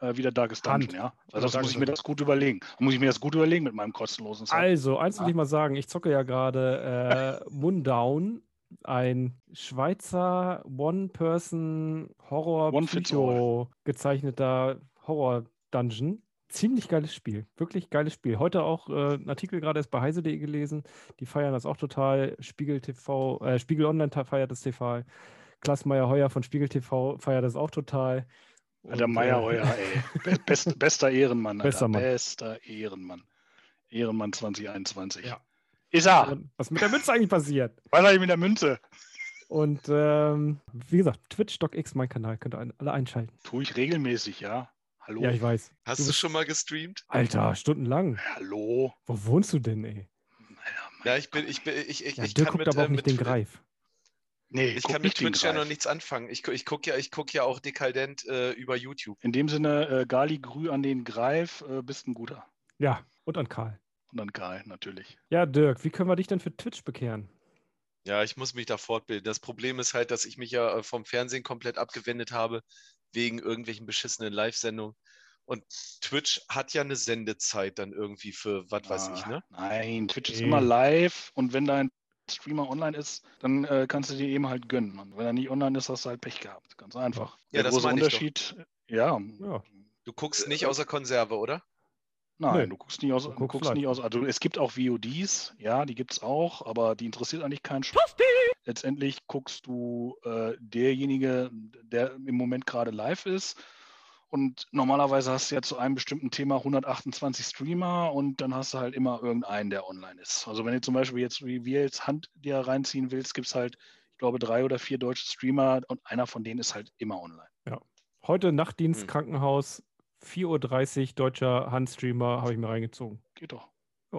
äh, wieder Darkest. Dungeon, ja. Also das muss ich mir das gut überlegen. Muss ich mir das gut überlegen mit meinem kostenlosen Sub. Also, eins will ich mal sagen, ich zocke ja gerade äh, Mundown ein Schweizer One-Person-Horror One fits Psycho gezeichneter Horror-Dungeon. Ziemlich geiles Spiel. Wirklich geiles Spiel. Heute auch äh, einen Artikel gerade erst bei heise.de gelesen. Die feiern das auch total. Spiegel TV, äh, Spiegel Online feiert das TV. Klaas Meyer Heuer von Spiegel TV feiert das auch total. Alter Und, äh, Meyerheuer, ey. Be best, bester Ehrenmann, Alter. Bester Mann. Bester Ehrenmann. Ehrenmann 2021. Ja. Ist er. Was mit der Münze eigentlich passiert? Was ist eigentlich mit der Münze? Und ähm, wie gesagt, Twitch.x, mein Kanal, könnt ihr ein- alle einschalten. Tue ich regelmäßig, ja. Hallo. Ja, ich weiß. Hast Du du schon mal gestreamt? Alter, stundenlang. Hallo. Wo wohnst du denn, ey? Ja, ich bin, ich bin, ich, ich, Ja, ich Dirk kann guckt mit, aber äh, auch nicht mit den Greif. Nee, Ich kann mit nicht Twitch ja noch nichts anfangen. Ich, ich gucke ja, ich guck ja auch dekadent äh, über YouTube. In dem Sinne, äh, Gali Grü an den Greif, äh, bist ein guter. Ja, und an Karl. Und dann Karl, natürlich. Ja, Dirk, wie können wir dich denn für Twitch bekehren? Ja, ich muss mich da fortbilden. Das Problem ist halt, dass ich mich ja äh, vom Fernsehen komplett abgewendet habe, wegen irgendwelchen beschissenen Live-Sendungen. Und Twitch hat ja eine Sendezeit dann irgendwie für, was weiß ich, Ah, ne? Nein, Twitch ist Nee. immer live und wenn dein Streamer online ist, dann äh, kannst du dir eben halt gönnen. Und wenn er nicht online ist, hast du halt Pech gehabt. Ganz einfach. Ja, Der das große. Unterschied, ja, Ja. Du guckst nicht außer Konserve, oder? Nein, Nö. du guckst nicht aus, Du guckst nicht aus. Also es gibt auch VODs, ja, die gibt es auch, aber die interessiert eigentlich keinen Sch Letztendlich guckst du äh, derjenige, der im Moment gerade live ist. Und normalerweise hast du ja zu einem bestimmten Thema 128 Streamer und dann hast du halt immer irgendeinen, der online ist. Also wenn du zum Beispiel jetzt, wie wir jetzt Hand dir reinziehen willst, gibt es halt, ich glaube, drei oder vier deutsche Streamer und einer von denen ist halt immer online. Heute Nachtdienst, Hm. Krankenhaus, 4.30 Uhr, deutscher Handstreamer, habe ich mir reingezogen. Geht doch.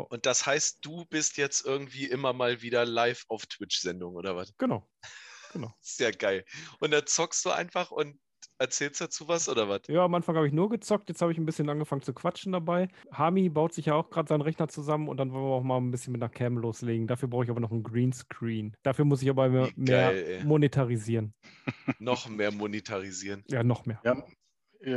Und das heißt, du bist jetzt irgendwie immer mal wieder live auf Twitch-Sendung, oder was? Genau. Genau. Sehr geil. Und dann zockst du einfach und erzählst dazu was, oder was? Ja, am Anfang habe ich nur gezockt, jetzt habe ich ein bisschen angefangen zu quatschen dabei. Hami baut sich ja auch gerade seinen Rechner zusammen und dann wollen wir auch mal ein bisschen mit einer Cam loslegen. Dafür brauche ich aber noch einen Greenscreen. Dafür muss ich aber mehr, mehr geil, ey. monetarisieren. Noch mehr monetarisieren. Ja, noch mehr. Ja,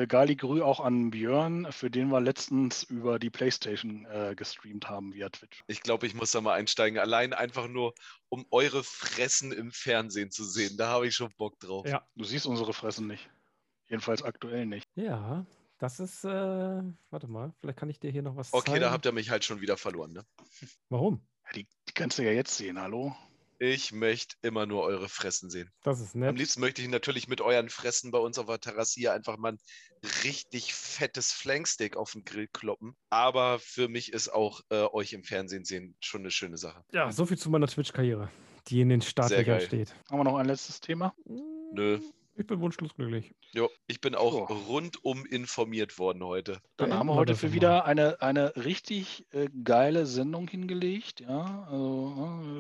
Gali Grü auch an Björn, für den wir letztens über die Playstation äh, gestreamt haben via Twitch. Ich glaube, ich muss da mal einsteigen. Allein einfach nur, um eure Fressen im Fernsehen zu sehen. Da habe ich schon Bock drauf. Ja. Du siehst unsere Fressen nicht. Jedenfalls aktuell nicht. Ja, das ist, äh, warte mal, vielleicht kann ich dir hier noch was Okay, zeigen. da habt ihr mich halt schon wieder verloren. Ne? Warum? Ja, die, die kannst du ja jetzt sehen, hallo? Ich möchte immer nur eure Fressen sehen. Das ist Am nett. liebsten möchte ich natürlich mit euren Fressen bei uns auf der Terrasse hier einfach mal ein richtig fettes Flanksteak auf den Grill kloppen. Aber für mich ist auch äh, euch im Fernsehen sehen schon eine schöne Sache. Ja, so viel zu meiner Twitch-Karriere, die in den Startlöchern steht. Haben wir noch ein letztes Thema? Nö. Ich bin wunschlos glücklich. Jo, ich bin auch So. rundum informiert worden heute. Dann haben wir heute für wieder eine, eine richtig äh, geile Sendung hingelegt. Ja, also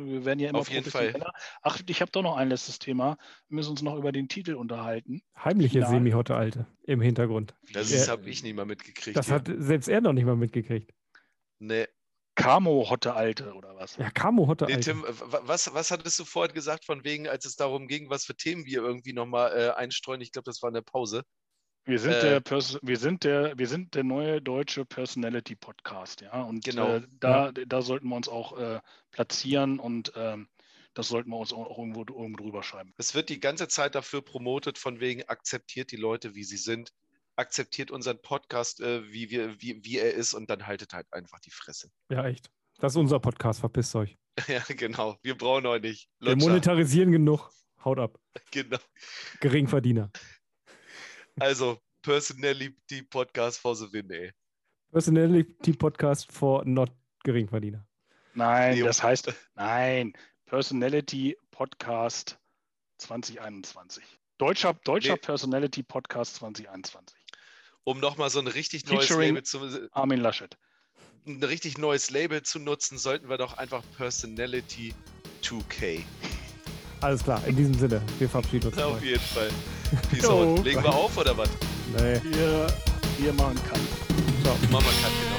äh, wir werden ja immer Auf jeden Fall. Ach, ich habe doch noch ein letztes Thema. Wir müssen uns noch über den Titel unterhalten. Heimliche. Semi-Hotte Alte im Hintergrund. Das Ja. habe ich nicht mal mitgekriegt. Das hier. hat selbst er noch nicht mal mitgekriegt. Nee. Camo Hotte Alte oder was? Ja, Camo Hotte Nee, Alte. Tim, w- was, was hattest du vorhin gesagt, von wegen, als es darum ging, was für Themen wir irgendwie nochmal äh, einstreuen? Ich glaube, das war eine Pause. Wir sind, Äh, der Pers wir, sind der, wir sind der neue deutsche Personality Podcast, ja. Und Genau. äh, da, da sollten wir uns auch äh, platzieren und ähm, das sollten wir uns auch irgendwo, irgendwo drüber schreiben. Es wird die ganze Zeit dafür promotet, von wegen, akzeptiert die Leute, wie sie sind, akzeptiert unseren Podcast, äh, wie, wir, wie, wie er ist und dann haltet halt einfach die Fresse. Ja, echt. Das ist unser Podcast, verpisst euch. ja, genau. Wir brauchen euch nicht. Wir Lutscher. monetarisieren genug. Haut ab. Genau. Geringverdiener. Also, Personality Podcast for the win, ey. Personality Podcast for not Geringverdiener. Nein, Nee, das heißt, nein, Personality Podcast 2021. Deutscher, deutscher Nee. Personality Podcast 2021. Um nochmal so ein richtig neues Featuring- Label zu, Armin Laschet. ein richtig neues Label zu nutzen, sollten wir doch einfach Personality 2K. Alles klar, in diesem Sinne. Wir verabschieden uns. Auf jeden Fall. Peace out. Legen wir auf oder was? Nee, Wir, wir machen kann. ciao. Mama kann genau.